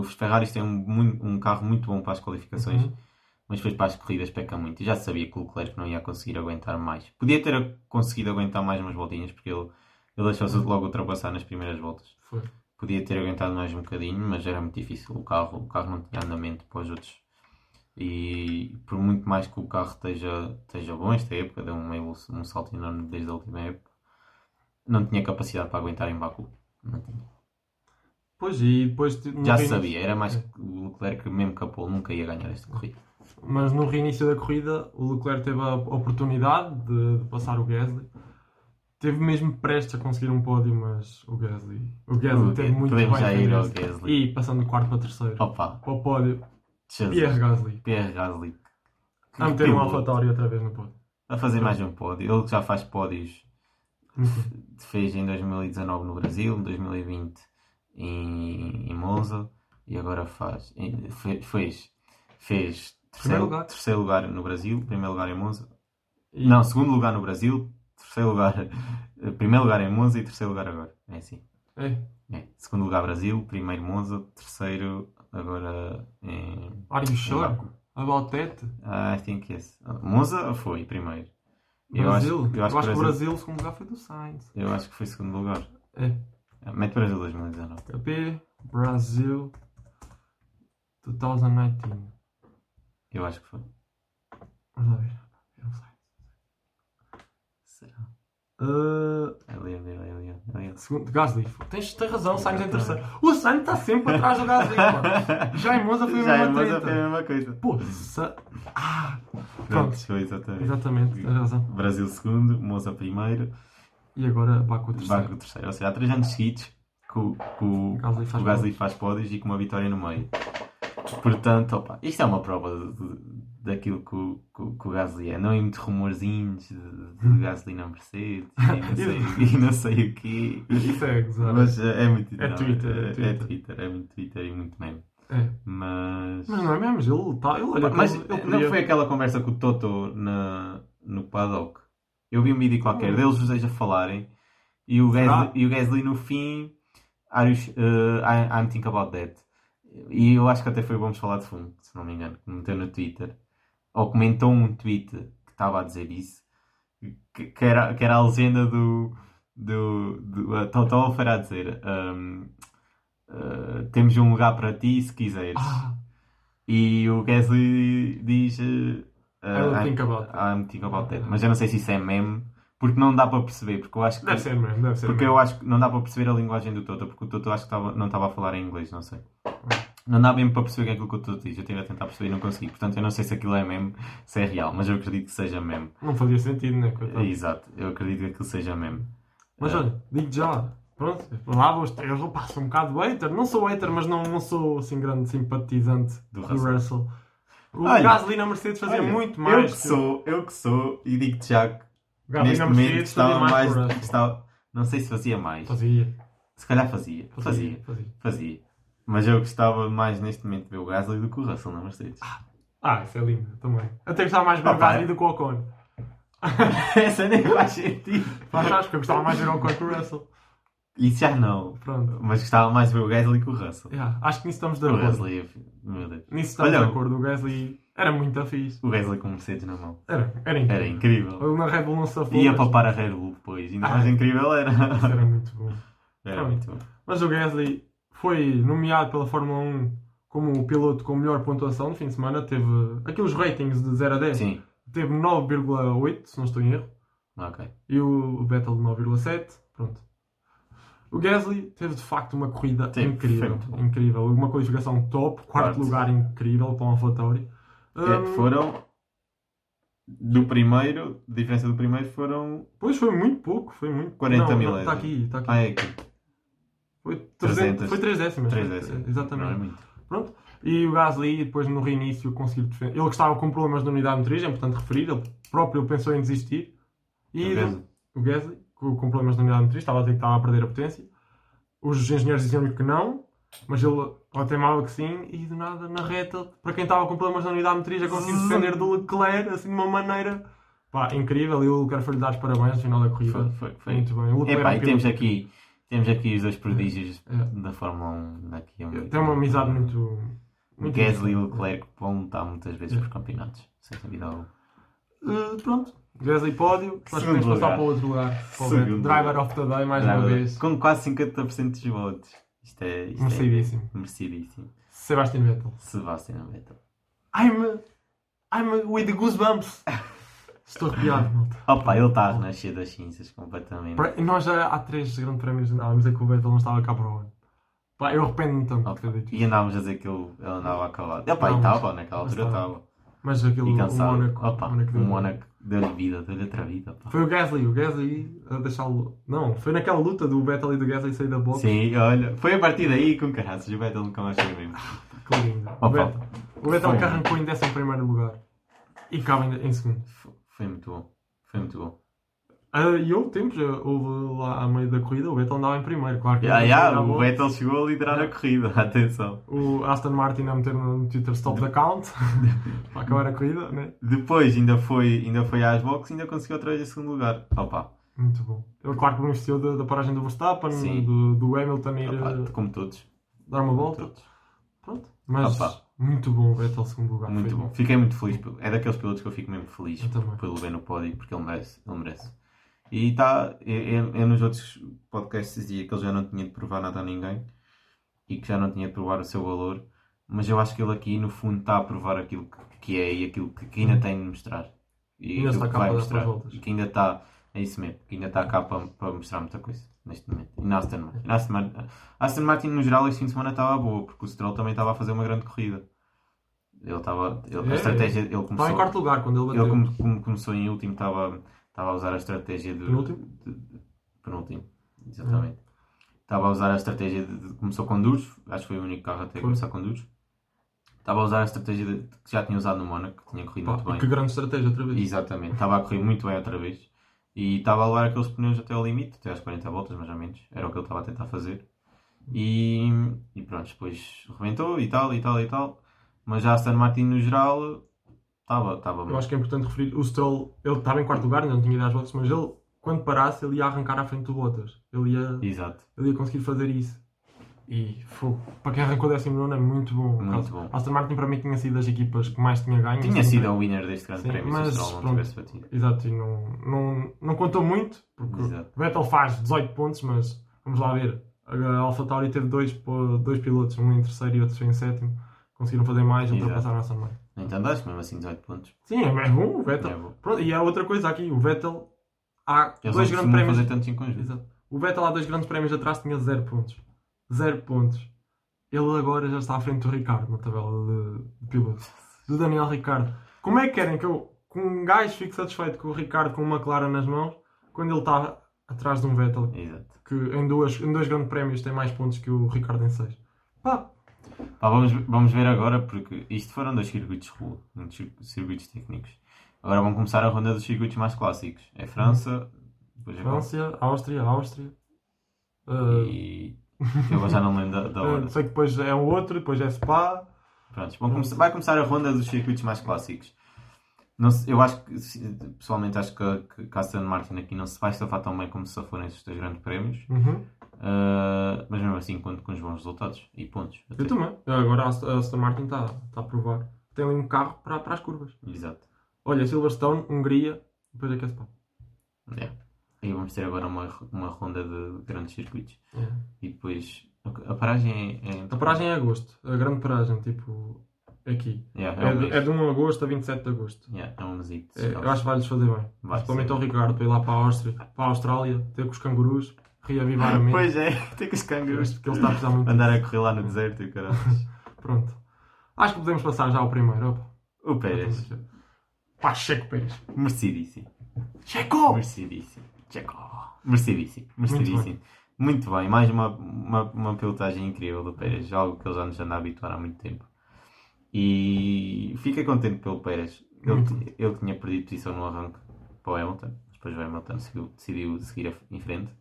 A: os Ferraris têm um, um carro muito bom para as qualificações,
B: Uhum.
A: mas depois para as corridas peca muito. E já se sabia que o Leclerc não ia conseguir aguentar mais. Podia ter conseguido aguentar mais umas voltinhas, porque ele, ele deixou-se logo ultrapassar nas primeiras voltas.
B: Foi.
A: Podia ter aguentado mais um bocadinho, mas era muito difícil. O carro, o carro não tinha andamento para os outros. E por muito mais que o carro esteja, esteja bom esta época, deu evolução, um salto enorme desde a última época, não tinha capacidade para aguentar em Baku. Não tinha.
B: Pois, e depois... no
A: Já se
B: reinício-
A: sabia, era mais que o Leclerc, mesmo que a Pole, nunca ia ganhar esta corrida.
B: Mas no reinício da corrida, o Leclerc teve a oportunidade de, de passar o Gasly. Teve mesmo prestes a conseguir um pódio, mas o Gasly, o Gasly
A: O
B: teve muito
A: Podemos
B: bem
A: já ir ao. Gasly.
B: E passando de quarto para terceiro.
A: Opa,
B: Para o pódio,
A: Jesus.
B: Pierre Gasly.
A: Pierre Gasly. Que
B: A meter um
A: piloto.
B: AlphaTauri outra vez no pódio.
A: A fazer mais um pódio. Ele já faz pódios.
B: Muito.
A: Fez em 2019 no Brasil, em 2020 em, em Monza e agora faz. em- fe- Fez. Fez terceiro,
B: lugar.
A: terceiro lugar no Brasil, primeiro lugar em Monza.
B: E-
A: Não, segundo lugar no Brasil, terceiro lugar. Primeiro lugar em Monza e terceiro lugar agora. É assim.
B: É,
A: É. Segundo lugar Brasil, primeiro Monza, terceiro agora em.
B: Are you sure about that?
A: I think yes. Monza foi primeiro. Eu acho,
B: Brasil?
A: eu acho, que
B: o
A: Brasil,
B: Brasil, o segundo lugar foi do Sainz.
A: eu acho que foi segundo lugar.
B: É.
A: Mete Brasil 2019.
B: KP, Brasil 2019.
A: Eu acho que foi.
B: Vamos lá ver. Eu não sei.
A: Será?
B: Uh,
A: Ali, ali, ali, ali. ali.
B: segundo, Gasly. Tens, tens razão, Sainz em terceiro. O Sainz está sempre atrás do Gasly, mano. (laughs) Já em Monza foi a
A: Já em
B: mesma
A: Monza foi a mesma coisa.
B: Pô, sa... Ah,
A: Pronto,
B: pronto.
A: foi exatamente.
B: Exatamente, tens razão.
A: Brasil segundo, Monza primeiro,
B: E agora Baku terceiro.
A: Baku terceiro. Ou seja, há três anos seguidos que o, que o,
B: Gasly faz
A: o Gasly faz pódios e com uma vitória no meio. Portanto, opa, isto é uma prova de- de- daquilo que o, que, que o Gasly é. Não é muito rumorzinhos de, de (laughs) Gasly na Mercedes (laughs) e não sei, não o quê.
B: Isso é gozar.
A: Mas é, é muito
B: É
A: não,
B: Twitter, é
A: é,
B: Twitter.
A: é Twitter, é muito Twitter e muito meme.
B: É.
A: Mas.
B: Mas não é mesmo, ele tá, ele olha,
A: Mas
B: ele, ele
A: não
B: podia-
A: foi aquela conversa com o Toto na, no paddock. Eu vi um vídeo qualquer deles os dois a falarem e o? Gasly, e o Gasly no fim Are you, uh, I, I'm thinking about that. E eu acho que até foi Vamos Falar de Fundo, se não me engano, que meteu no Twitter. Ou comentou um tweet que estava a dizer isso. Que, que era, que era a legenda do. do, do a dizer: um, uh, Temos um lugar para ti se quiseres.
B: Ah,
A: E o Gasly diz. Uh, I'm,
B: think about it.
A: I'm thinking about that. Mas eu não sei se isso é meme, porque não dá para perceber. Porque eu acho que.
B: Deve ser mesmo, deve ser
A: Porque eu acho que não dá para perceber a linguagem do Toto, porque o Toto acho que estava- não estava a falar em inglês, não sei. Não dá mesmo para perceber o que é aquilo que o Toto diz. Eu estive a tentar perceber e não consegui. Portanto, eu não sei se aquilo é meme, se é real, mas eu acredito que seja meme.
B: Não fazia sentido, né? coitado.
A: Exato, eu acredito que aquilo seja meme.
B: Mas
A: Eh,
B: olha, digo já, pronto, lá vou eu pá, sou um bocado hater, não sou hater, mas não, não sou assim grande simpatizante
A: Do
B: do,
A: Russell.
B: O
A: Olha,
B: Gasly na Mercedes fazia
A: olha,
B: muito
A: Eu
B: mais.
A: que sou, eu que sou, e digo-te já que neste momento estava
B: mais,
A: mais.
B: que
A: estava- não sei se fazia mais.
B: Fazia,
A: Se calhar fazia.
B: fazia,
A: Fazia.
B: fazia.
A: Fazia. Mas eu gostava mais neste momento de ver o Gasly do que o Russell na Mercedes.
B: Ah, isso é lindo, também. Até gostava mais de ver o Gasly
A: é.
B: do que o Ocon. (laughs)
A: Essa nem faz sentido.
B: Mas acho que eu gostava mais de ver o Ocon que o Russell.
A: Isso já não.
B: Pronto.
A: Mas gostava mais de ver o Gasly que o Russell.
B: Yeah, acho que nisso estamos de
A: O
B: acordo.
A: Gasly, meu Deus.
B: Nisso estamos
A: Olha,
B: de acordo. O Gasly era muito fixe.
A: O Gasly com o Mercedes na mão.
B: Era, era incrível.
A: Era incrível.
B: Ele na Red Bull não se afogou.
A: Ia
B: mas
A: papar a Red Bull depois. Ainda
B: Ah.
A: mais incrível era.
B: Isso era muito bom.
A: Era muito bom.
B: Mas o Gasly foi nomeado pela Fórmula 1 como o piloto com melhor pontuação no fim de semana. Teve aqueles ratings de 0 a 10.
A: Sim.
B: Teve 9,8, se não estou em erro.
A: Ok.
B: E o Vettel 9,7. Pronto. O Gasly teve de facto uma corrida
A: Sim,
B: incrível.
A: bom.
B: Incrível. Uma qualificação top. Quarto
A: Quarto.
B: lugar incrível para um AlphaTauri.
A: É,
B: Hum,
A: foram. Do primeiro, diferença do primeiro foram.
B: Pois foi muito pouco. Foi muito
A: 40
B: não,
A: mil
B: não, Está aqui, está aqui.
A: Ah, é aqui.
B: Foi 300,
A: 300.
B: foi 3 décimas.
A: 3
B: foi-
A: décimos.
B: Exatamente.
A: Não é muito.
B: Pronto. E o Gasly, depois no reinício, conseguiu defender. Ele estava com problemas na unidade motriz, é importante referir. Ele próprio pensou em desistir. E
A: O Gasly.
B: o Gasly, com, problemas na unidade motriz, estava a dizer que estava a perder a potência. Os engenheiros diziam-lhe que não, mas ele, ele teimava que sim. E do nada, na reta, para quem estava com problemas na unidade motriz, já conseguiu defender do Leclerc, assim de uma maneira pá, incrível. E o Leclerc foi-lhe dar os parabéns no final da corrida.
A: Foi, foi, foi.
B: Muito bem. O Leclerc
A: Epá,
B: é um
A: e temos aqui, temos aqui os dois prodígios
B: É.
A: da Fórmula 1 daqui a um
B: Tem uma amizade muito. muito
A: Gasly e. Leclerc vão lutar muitas vezes
B: É.
A: por campeonatos, sem dúvida alguma.
B: Uh, pronto, Gasly pódio,
A: Segundo
B: podemos passar para o outro lugar. Driver of the Day, mais uma
A: Driver-
B: vez.
A: Com quase 50% dos votos. Isto é. Isto
B: Merecidíssimo.
A: É merecidíssimo.
B: Sebastian Vettel.
A: Sebastian Vettel.
B: I'm, I'm with the goosebumps. (laughs) Estou arrepiado, malta.
A: Opa, ele está a renascer das cinzas completamente.
B: Pra- Nós já há três grandes prémios andávamos a dizer que o Vettel não estava cá para o ano. Pá, eu arrependo-me tanto de
A: Opa,
B: ter dito.
A: E andávamos a dizer que ele, ele andava acabado.
B: Não,
A: e estava, naquela altura
B: estava. Mas aquilo,
A: E
B: o. Mónaco,
A: Opa,
B: o Mónaco
A: o
B: deu-
A: Mónaco deu-lhe vida, deu-lhe outra vida. pá.
B: Foi o Gasly, o Gasly a deixá-lo. Não, foi naquela luta do Vettel e do Gasly sair da box.
A: Sim, olha, foi a partir daí com caraças. O Vettel nunca mais foi mesmo.
B: Que lindo. O
A: Opa.
B: Vettel, o Vettel que arrancou em 11 lugar e em, em segundo.
A: Foi, muito bom. Foi muito bom.
B: Ah, E houve tempos, ah, houve lá a meio da corrida, o Vettel andava em primeiro, claro que
A: ya,
B: não
A: o. Vettel chegou a liderar a corrida, (laughs) atenção.
B: O Aston Martin a meter no Twitter stop the count (laughs) para acabar a corrida, né?
A: Depois ainda foi, ainda foi às boxes e ainda conseguiu outra vez em segundo lugar. Opa,
B: Muito bom. Ele, claro que beneficiou da, da paragem do Verstappen,
A: Sim.
B: do, do Hamilton ir
A: opa,
B: ah,
A: como todos.
B: dar uma volta. Pronto. Mas
A: Opa.
B: Muito bom o Vettel segundo lugar.
A: Muito bom. Fiquei muito feliz. É daqueles pilotos que eu fico mesmo feliz pelo ver no pódio, porque ele merece. Ele merece. E está. Eu, eu- eu nos outros podcasts dizia que ele já não tinha de provar nada a ninguém e que já não tinha de provar o seu valor, mas eu acho que ele aqui no fundo está a provar aquilo que, é e aquilo que, ainda tem de mostrar. E
B: Ainda está
A: que
B: cá
A: vai mostrar. E que ainda está. É isso mesmo, que ainda está cá para, para mostrar muita coisa neste momento. E na Aston Martin. Na Aston Martin, Aston Martin no geral este fim de semana estava boa, porque o Stroll também estava a fazer uma grande corrida. Ele estava. ele-
B: É,
A: a estratégia. Ele
B: Estava
A: começou,
B: em quarto lugar quando ele bateu.
A: ele como, como começou em último, estava, estava a usar a estratégia de.
B: Penúltimo?
A: de- penúltimo, exatamente. Estava a usar a estratégia de, de- Começou com duros, acho que foi o único carro até
B: Foi.
A: começar com duros. Estava a usar a estratégia de- que já tinha usado no Mónaco, que tinha corrido
B: Pá,
A: muito bem.
B: que grande estratégia outra vez.
A: Exatamente, estava a correr muito bem outra vez. E estava a levar aqueles pneus até ao limite, até às 40 voltas mais ou menos. Era o que ele estava a tentar fazer. E, e pronto, depois rebentou e tal, e tal, e tal. Mas já a Aston Martin no geral estava, estava
B: Eu acho que é importante referir, o Stroll, ele estava em quarto lugar, ainda não tinha ido às voltas, mas ele, quando parasse, ele ia arrancar à frente do Bottas. Ele ia,
A: Exato,
B: ele ia conseguir fazer isso. E fogo. Para quem arrancou 19 é muito bom.
A: Muito bom.
B: A Aston Martin para mim tinha sido das equipas que mais tinha ganho.
A: Tinha
B: Sempre-
A: sido o winner deste grande
B: Sim,
A: prémio
B: mas
A: se o Stroll não
B: pronto.
A: tivesse batido.
B: Exato, e não, não, não contou muito, porque
A: Exato.
B: o Vettel faz 18 pontos, mas vamos lá ver. A AlphaTauri teve dois, dois pilotos, um em terceiro e outro em sétimo. Conseguiram fazer mais
A: Exato.
B: ultrapassaram a Aston Martin.
A: No entanto, acho mesmo assim 18 pontos.
B: Sim, é mais bom o Vettel.
A: É bom.
B: Pronto, e há outra coisa aqui, o Vettel há
A: Eles
B: dois grandes prémios.
A: fazer tantos em conjunto.
B: Exato. O Vettel há dois grandes prémios atrás tinha 0 pontos. 0 pontos. Ele agora já está à frente do Ricardo na tabela de, de pilotos. Do Daniel Ricardo. Como é que querem que eu, com um gajo, fique satisfeito com o Ricardo com uma McLaren nas mãos, quando ele está atrás de um Vettel
A: Exato.
B: que em, duas, em dois grandes prémios tem mais pontos que o Ricardo em 6? Pá,
A: Pá, vamos, vamos ver agora, porque isto foram dois circuitos rua, um cir- circuitos técnicos. Agora vão começar a ronda dos circuitos mais clássicos. É França, depois é
B: França, Áustria, Áustria. Uh,
A: E eu já não lembro da, da
B: uh, (laughs)
A: hora.
B: sei que depois é o outro, depois é Spa.
A: Pronto, vão vai começar a ronda dos circuitos mais clássicos. Não eu acho que, pessoalmente, acho que, que a Aston Martin aqui não se vai safar tão bem como se forem esses dois grandes prémios.
B: Uhum.
A: Uh, mas mesmo assim, conto com os bons resultados e pontos. até.
B: Eu também. Agora a Ast- a Aston Martin está tá a provar. Tem ali um carro para, para as curvas.
A: Exato.
B: Olha, Silverstone, Hungria, depois é que é Spa.
A: É. E vamos ter agora uma, uma ronda de grandes circuitos. E depois a, a paragem é. é
B: A paragem é agosto. A grande paragem, tipo, aqui.
A: Yeah,
B: É,
A: é, um
B: de, é de 1 de agosto a 27 de agosto.
A: Yeah, é um mesito.
B: É, eu acho que vai-lhes fazer bem.
A: Vai
B: Principalmente ao Ricardo, para ir lá para a Áustria, para a Austrália, ter com os cangurus, reavivar a (laughs) mente.
A: Pois é, (laughs) tem que os cangurus.
B: Que ele está a precisar muito.
A: Andar a correr lá no deserto e caralho. (laughs)
B: Pronto. Acho que podemos passar já ao primeiro. Opa.
A: O Pérez.
B: Pá, Checo Pérez.
A: Merecidíssimo.
B: Checo!
A: Merecidíssimo. Checo. Merecidíssimo.
B: Muito
A: Merecidíssimo. Muito bem. Mais uma, uma, uma pilotagem incrível do Pérez. Algo que ele já nos anda a habituar há muito tempo. E fiquei contente pelo Pérez. Ele,
B: Muito.
A: ele tinha perdido posição no arranque para o Hamilton. Depois o Hamilton seguiu- decidiu seguir em frente.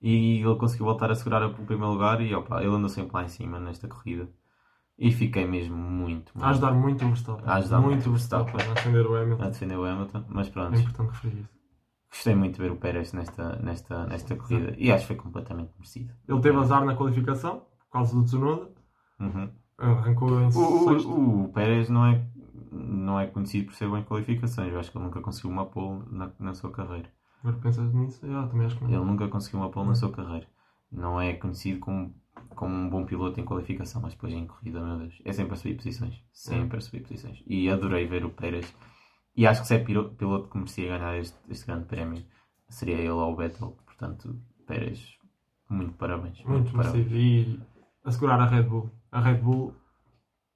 A: E ele conseguiu voltar a segurar o primeiro lugar. E opa, ele andou sempre lá em cima nesta corrida. E fiquei mesmo muito, muito
B: A ajudar muito o Verstappen.
A: A ajudar muito o Verstappen.
B: A defender o
A: a
B: Hamilton.
A: defender o Hamilton. Mas pronto.
B: É importante referir isso.
A: Gostei muito de ver o Pérez nesta, nesta, nesta corrida e acho que foi completamente merecido.
B: Ele teve azar na qualificação, por causa do Tsunoda.
A: Uhum.
B: Arrancou em
A: O, o, o Pérez não é, não é conhecido por ser bom em qualificações. Eu acho que ele nunca conseguiu uma pole na, na sua carreira.
B: Agora pensas nisso? Eu também acho que não.
A: Ele nunca conseguiu uma pole na sua carreira. Não é conhecido como, como um bom piloto em qualificação, mas depois em corrida, meu Deus. É sempre a subir posições. Sempre a subir posições. E adorei ver o Pérez. E acho que se é piloto que merecia ganhar este, este grande prémio, seria ele ou o Vettel. Portanto, Pérez, muito parabéns.
B: Muito
A: parabéns.
B: merecido. E assegurar a Red Bull. A Red Bull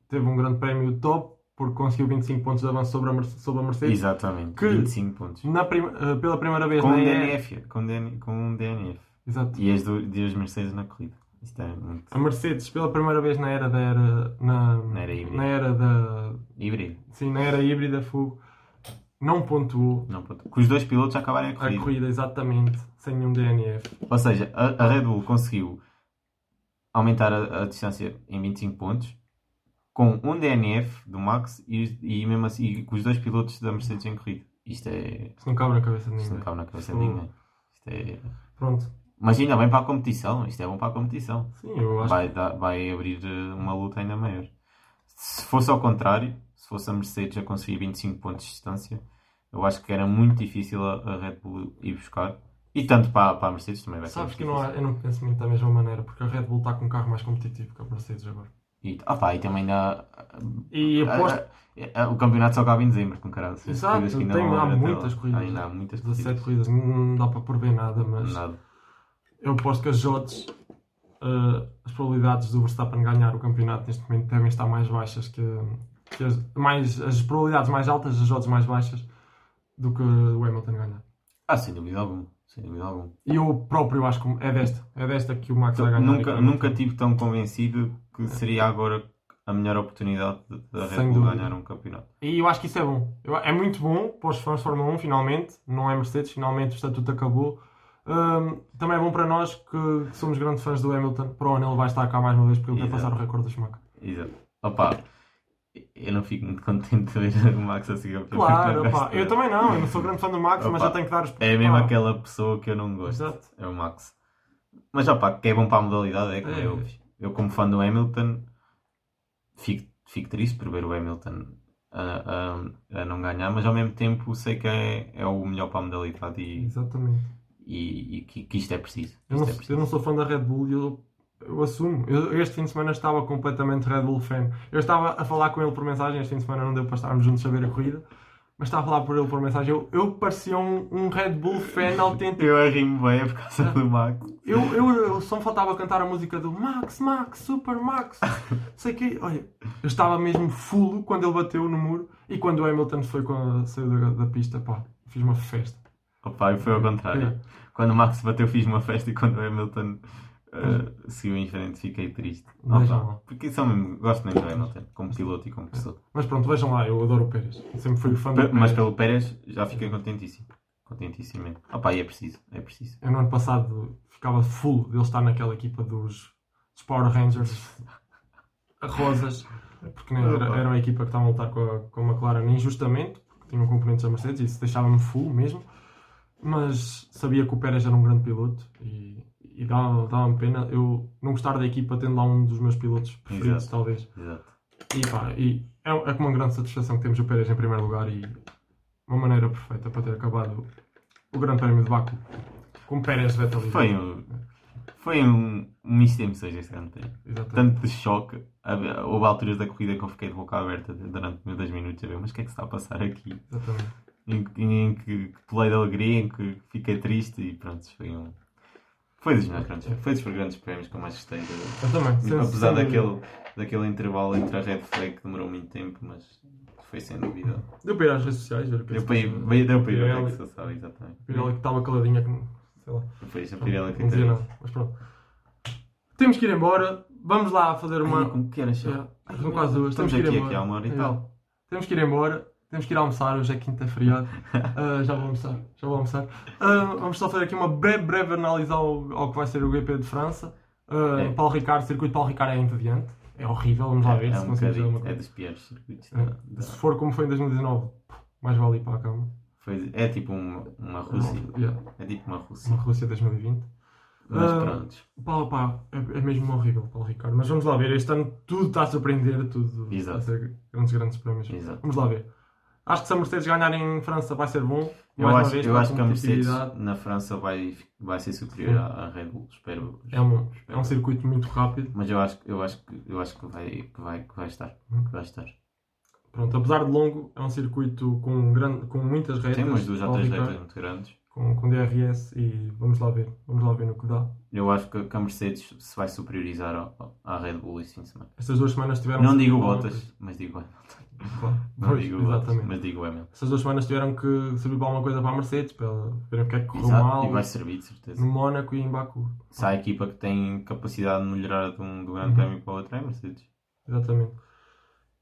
B: teve um grande prémio top porque conseguiu 25 pontos de avanço sobre a, Merce- sobre a Mercedes.
A: Exatamente,
B: Que-
A: 25 pontos.
B: Na prim- eh, pela primeira vez
A: Com
B: na
A: um
B: era-
A: DNF, com, DN, com um DNF.
B: Exato.
A: E as do- de as Mercedes na corrida. Isto é muito
B: A Mercedes, pela primeira vez na era da era. Na,
A: Na era híbrida.
B: na era da.
A: híbrido.
B: Sim, na era híbrida, fogo. Não pontuou
A: Não, pode- que os dois pilotos acabarem a
B: a
A: corrida.
B: corrida exatamente sem nenhum DNF.
A: Ou seja, a, a Red Bull conseguiu aumentar a, a distância em 25 pontos com um DNF do Max e, e mesmo assim e com os dois pilotos da Mercedes em corrida. Isto é.
B: Isso não cabe na cabeça de
A: Isto
B: ninguém.
A: não cabe na cabeça de ninguém. Isto é.
B: Pronto.
A: Mas ainda bem para a competição, isto é bom para a competição.
B: Sim, eu acho
A: Vai, dar- vai abrir eh, uma luta ainda maior. Se fosse ao contrário, se fosse a Mercedes a conseguir 25 pontos de distância, eu acho que era muito difícil a, a Red Bull ir buscar. E tanto para, para a Mercedes também vai ser
B: Sabes que eu não,
A: difícil.
B: eu não penso muito da mesma maneira, porque a Red Bull está com um carro mais competitivo que a Mercedes agora.
A: E, ah pá, e também há,
B: E aposto
A: ah, ah, o campeonato só acaba em dezembro, com caralho.
B: Exato,
A: que ainda
B: tem- há muitas corridas.
A: Ainda há muitas
B: 17
A: corridas.
B: não dá para prever nada, mas
A: Nada.
B: eu aposto que as odds, eh, as probabilidades do Verstappen ganhar o campeonato neste momento devem estar mais baixas que, que as, mais, as probabilidades mais altas, as odds mais baixas do que o Hamilton ganhar.
A: Ah, sem dúvida alguma. Sem dúvida alguma.
B: E eu próprio acho que é desta, é desta que o Max vai ganhar.
A: Nunca, nunca tive tão convencido que seria agora a melhor oportunidade de- da Red Bull ganhar um campeonato.
B: E eu acho que isso é bom. Eu- é muito bom para os fãs de Fórmula 1, finalmente. Não é Mercedes, finalmente o estatuto acabou. Hum, também é bom para nós que, que somos grandes fãs do Hamilton. Para o ano ele vai estar cá mais uma vez porque ele quer passar o recorde do Schumacher.
A: Exato. Opa, eu não fico muito contente de ver o Max a seguir.
B: Claro, opá,
A: gosto
B: eu também não. Eu não sou grande fã do Max, mas
A: Opa,
B: já tenho que dar os
A: É mesmo aquela pessoa que eu não gosto.
B: Exato.
A: É o Max. Mas opá, que é bom para a modalidade, é como
B: É.
A: é óbvio. Eu, como fã do Hamilton, fico, fico triste por ver o Hamilton a, a, a não ganhar, mas ao mesmo tempo sei que é, é o melhor para a modalidade e,
B: Exatamente.
A: e, e que, que isto é preciso.
B: Eu
A: Isto
B: não,
A: é preciso.
B: eu não sou fã da Red Bull e eu, eu assumo. Eu, este fim de semana estava completamente Red Bull fan. Eu estava a falar com ele por mensagem. Este fim de semana não deu para estarmos juntos a ver a corrida. Mas estava a falar por ele por mensagem. Eu, eu parecia um, um Red Bull fan (laughs) autêntico.
A: Eu arrimo bem é por causa do Max.
B: Eu, eu, eu só me faltava cantar a música do Max, Max, Super Max. (laughs) Sei que. Olha, eu estava mesmo fulo quando ele bateu no muro. E quando o Hamilton foi a, saiu da, da pista, pá, fiz uma festa.
A: Opa, e foi ao contrário.
B: É.
A: Quando o Max bateu, fiz uma festa e quando o Hamilton uh, seguiu em frente, fiquei triste.
B: Vejam
A: Opa,
B: lá.
A: porque são mesmo, gosto mesmo do Hamilton, como piloto e como pessoa.
B: Mas pronto, vejam lá, eu adoro o Pérez. Sempre fui fã do
A: Pe- Mas
B: Pérez.
A: pelo Pérez já fiquei contentíssimo. Contentíssimo mesmo. Opa, e é preciso, é preciso.
B: Eu no ano passado ficava full dele estar naquela equipa dos, dos Power Rangers a (laughs) rosas, porque né, era, era uma equipa que estava a lutar com a, com a McLaren injustamente, porque tinham componentes da Mercedes e isso deixava-me full mesmo. Mas sabia que o Pérez era um grande piloto e, e dava- dava-me pena eu não gostar da equipa tendo lá um dos meus pilotos preferidos,
A: Exato.
B: talvez.
A: Exato.
B: E, pá, e é, é com uma grande satisfação que temos o Pérez em primeiro lugar e uma maneira perfeita para ter acabado o Grande Prémio de Baku com Pérez Vettel e
A: Foi um, foi um, um misto de emoções este grande prémio. Tanto de choque. Houve alturas da corrida que eu fiquei de boca aberta durante 10 minutos a ver, mas o que é que se está a passar aqui?
B: Exatamente.
A: em, que- em que pulei de alegria, em que fiquei triste e pronto, foi um. Foi dos meus grandes, foi dos grandes prémios que eu mais gostei. de-
B: Eu também. sem-
A: apesar
B: sem
A: daquele,
B: dúvida.
A: daquele intervalo entre a red flag que demorou muito tempo, mas foi sem dúvida.
B: Deu para ir às redes sociais, ver o que é
A: Deu para ir, veio- deu para ir que se sabe, exatamente.
B: Pirelli que estava caladinha, que não- sei lá.
A: Foi isso, a Pirelli que
B: não nada. Mas pronto. Temos que ir embora. Vamos lá fazer uma.
A: Ai, como que era, já?
B: É, são quase duas.
A: Estamos
B: Temos que ir
A: aqui,
B: embora.
A: aqui há uma hora e
B: É.
A: tal.
B: Temos que ir embora. Temos que ir almoçar. Hoje é quinta feriado. (laughs) Ah, já vou almoçar. Já vou almoçar. Ah, vamos só fazer aqui uma breve, breve análise ao, ao que vai ser o GP de França. Ah,
A: É.
B: Paulo Ricardo, o circuito de Paulo Ricardo é entediante. É horrível. Vamos lá ver
A: É,
B: se
A: um
B: conseguimos uma
A: é
B: coisa.
A: dos piores circuitos.
B: É. Se for como foi em 2019, mais vale ir para a cama.
A: foi- é tipo uma, uma Rússia.
B: Yeah,
A: É tipo uma Rússia.
B: uma Rússia 2020.
A: Mas pronto.
B: Pá, pá, é, é mesmo horrível, Paulo Ricardo. Mas vamos lá ver. Este ano tudo está a surpreender, tudo
A: Exato.
B: está a ser grandes, grandes prémios.
A: Exato.
B: Vamos lá ver. Acho que se a Mercedes ganhar em França vai ser bom.
A: Eu acho,
B: vez,
A: eu acho que a Mercedes na França vai, vai ser superior à, à Red Bull. Espero.
B: É um, é
A: espero.
B: um circuito muito rápido.
A: Mas eu acho, eu acho, que, eu acho que, vai, que, vai, que vai estar.
B: Hum.
A: Que vai estar.
B: Pronto, apesar de longo, é um circuito com, grande, com muitas retas.
A: Tem umas duas ou três retas muito grandes.
B: Com, com DRS e vamos lá ver. Vamos lá ver no que dá.
A: Eu acho que, que a Mercedes se vai superiorizar à Red Bull este fim de semana.
B: Estas duas semanas tiveram.
A: Não digo Bottas, mas digo Hamilton.
B: Claro.
A: Não
B: Pois,
A: digo
B: exatamente.
A: mas digo Hamilton.
B: Estas duas semanas tiveram que servir para alguma coisa para a Mercedes, para verem o que é que correu
A: Exato,
B: mal
A: e vai servir, de certeza.
B: no Mónaco e em Baku.
A: Se há a equipa que tem capacidade de melhorar de um, de um grande
B: Uhum.
A: prémio para o outro, é a Mercedes.
B: Exatamente.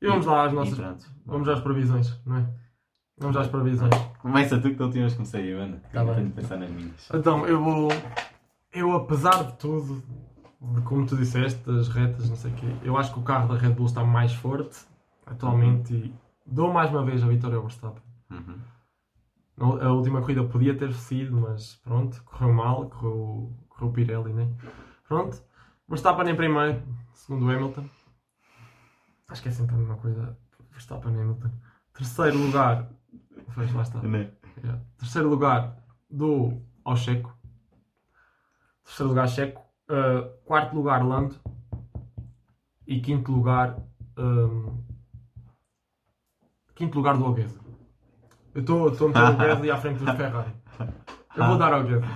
B: E vamos lá às
A: E
B: nossas.
A: pronto.
B: Vamos às previsões, não é? Vamos às previsões.
A: Começa tu que da última vez comecei eu, Ana.
B: Tá
A: Eu tenho de pensar nas minhas.
B: Então, eu vou. Eu, apesar de tudo, de como tu disseste, das retas, não sei o quê, eu acho que o carro da Red Bull está mais forte atualmente e dou mais uma vez a vitória ao Verstappen.
A: Uhum.
B: A última corrida podia ter sido, mas pronto, correu mal, correu, correu o Pirelli, né? Pronto. Verstappen em primeiro, segundo o Hamilton. Acho que é sempre a mesma coisa. Verstappen e Hamilton. Terceiro lugar. Pois, lá está.
A: Né?
B: Yeah. Terceiro lugar do ao Checo. Terceiro lugar Checo. Uh, quarto lugar Lando. E quinto lugar. um, quinto lugar do Algueza. Eu estou a meter o Gasly à frente do (laughs) Ferrari. Eu vou dar ao Gasly.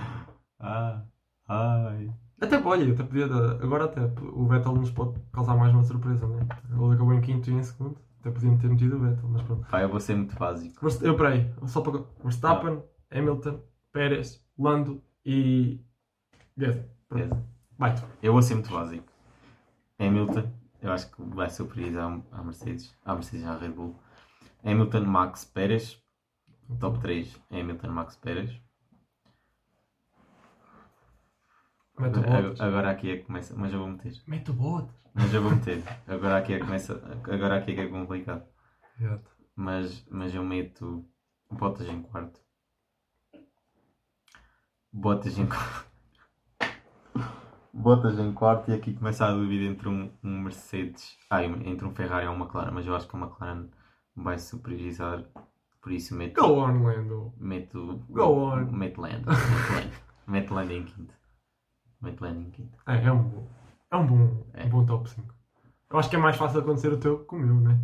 A: Ah, ai.
B: Até olha, até podia dar. Agora até o Vettel nos pode causar mais uma surpresa, né? Ele acabou em quinto e em segundo. Até podiam ter metido o Vettel, mas pronto.
A: Pá, eu vou ser muito básico.
B: Verst- Eu peraí, só para. Verstappen, Hamilton, Pérez, Lando e. Gasly. Pronto. Vai tu.
A: Eu vou ser muito básico. Hamilton, eu acho que vai surpreender à Mercedes, à Mercedes e Red Bull. Hamilton, Max, Pérez. Top 3, Hamilton, Max, Pérez.
B: Mete o
A: Agora, aqui é que começa, mas eu vou meter.
B: Mete o.
A: Mas eu vou meter. Agora aqui é que começa, agora aqui é que é complicado.
B: Exato.
A: Mas, mas eu meto Bottas em quarto. Bottas em quarto. (laughs) Bottas em quarto e aqui começa a dúvida entre um, um Mercedes. Ah, entre um Ferrari e um McLaren, mas eu acho que o McLaren vai superiorizar. Por isso meto.
B: Go on, Lando.
A: Meto.
B: Go on.
A: Meto Land. (laughs) Meto Land. Meto Land em quinto. Meto Land em quinto.
B: É, é um bom. É um bom,
A: É.
B: um bom top 5. Eu acho que é mais fácil acontecer o teu que o meu, né?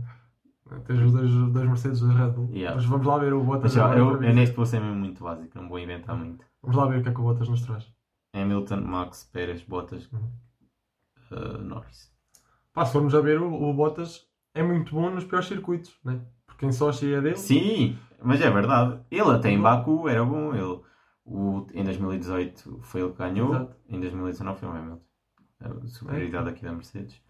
B: Tens os dois, os dois Mercedes da Red Bull.
A: Yeah.
B: Mas vamos lá ver o Bottas. Agora
A: eu, eu neste vou ser mesmo muito básico, não vou inventar muito.
B: Vamos lá ver o que é que o Bottas nos traz.
A: Hamilton, Max, Pérez, Bottas,
B: Uhum.
A: uh, Norris.
B: Pá, se formos a ver, o, o Bottas é muito bom nos piores circuitos, né? Porque em Sochi é dele.
A: Sim, mas é verdade. Ele até em Baku era bom. Ele, o, em 2018 foi ele que ganhou,
B: Exato.
A: em 2019 foi o Hamilton. A superioridade aqui da Mercedes.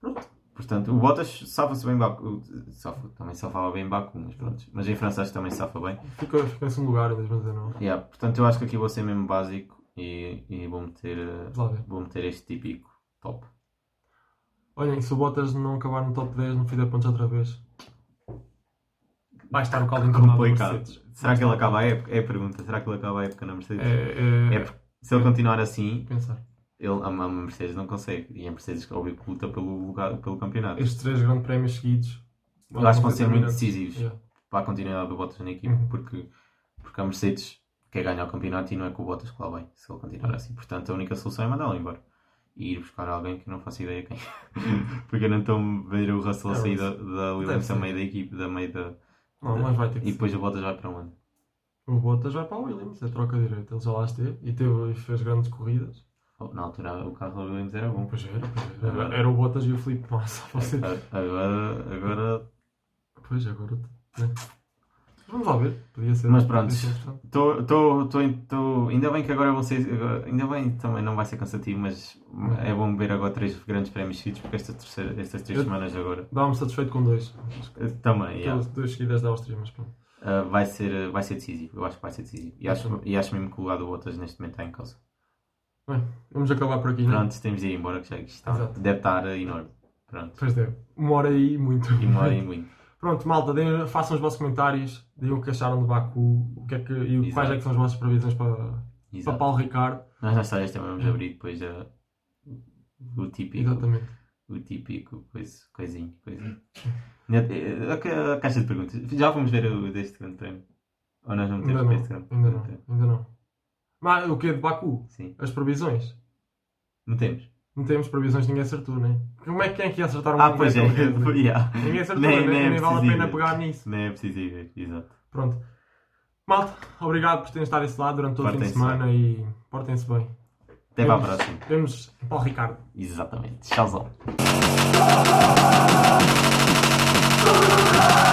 A: Pronto. Portanto, o Bottas safa-se bem em Baku. Safa, também safava bem em Baku, mas pronto. Mas em França acho que também safa bem.
B: Ficou, em segundo lugar em 2019.
A: Yeah, portanto, eu acho que aqui vou ser mesmo básico e, e vou, meter, vou meter este típico top.
B: Olhem, se o Bottas não acabar no top 10, não fizer pontos outra vez, vai estar no caldo entornado do
A: Complicado.
B: Mercedes.
A: Será que ele acaba a época? É a pergunta. Será que ele acaba a época na Mercedes?
B: É, é,
A: É porque se ele continuar assim,
B: pensar.
A: ele, a, a Mercedes não consegue. E a Mercedes, óbvio, que luta pelo, lugar, pelo campeonato.
B: Estes três grandes prémios seguidos.
A: Eu acho que vão ser muito decisivos
B: Yeah.
A: para a continuidade do Bottas na equipa.
B: Uhum.
A: Porque, porque a Mercedes quer ganhar o campeonato e não é com o Bottas que lá vai. Se ele continuar
B: Uhum.
A: assim. Portanto, a única solução é mandá-lo embora. E ir buscar alguém que não faço ideia quem. (laughs) porque não estou a ver o Russell
B: É,
A: sair da, da Williams
B: ser.
A: a meio da equipe, da meio da.
B: Não, mas vai ter que
A: E depois o Bottas vai para onde?
B: ser. O Bottas vai para o Williams, é troca direita. Ele já lá esteve e, teve, e fez grandes corridas.
A: Oh, Na altura o carro da Williams era bom.
B: Pois era, pois era.
A: Agora-
B: Era o Bottas e o Felipe Massa. (laughs) Você...
A: Agora, agora
B: Pois, agora. Né? Vamos lá ver. Podia ser.
A: Mas pronto. tô- ainda bem que agora vão ser. ainda bem também não vai ser cansativo, mas é bom ver agora três grandes prémios seguidos, porque esta terceira, estas três
B: Eu-
A: semanas agora.
B: Dá-me satisfeito com dois.
A: Também, yeah.
B: Duas, duas seguidas da Áustria, mas pronto.
A: Uh, vai, ser, vai ser decisivo. Eu acho que vai ser decisivo. E acho, e acho mesmo que o lugar do Bottas neste momento está em causa.
B: Bem, vamos acabar por aqui, é?
A: Pronto, temos de ir embora, que já está, deve estar enorme. Pronto.
B: Pois deve. Uma hora aí, muito.
A: E uma hora e muito.
B: Pronto, malta, deem- façam os vossos comentários, digam o que acharam de Baku o que é que, e
A: Exato.
B: quais é que são as vossas previsões para, para. Paulo Ricardo.
A: Nós já sabemos também vamos abrir depois a, o típico.
B: Exatamente.
A: o típico coisa, coisinho, coisinho. A, a- caixa de perguntas. Já vamos ver o deste grande prémio? Ou nós não temos para este grande
B: ainda não,
A: prémio?
B: ainda não. Mas o que é de Baku?
A: Sim.
B: As previsões?
A: Não temos.
B: Não temos previsões, ninguém acertou, né? Como é que quem é que ia acertar um
A: Ah, pois é.
B: né? (laughs)
A: Yeah.
B: Ninguém acertou,
A: Nem-
B: nem,
A: nem é
B: nem vale a pena pegar nisso.
A: Nem é preciso ir ver, exato.
B: Pronto. Malta, obrigado por terem estado desse lado durante todo o fim de semana e portem-se bem.
A: Até para a próxima.
B: Vemos em Paulo Ricardo.
A: Exatamente. Tchauzão. (laughs)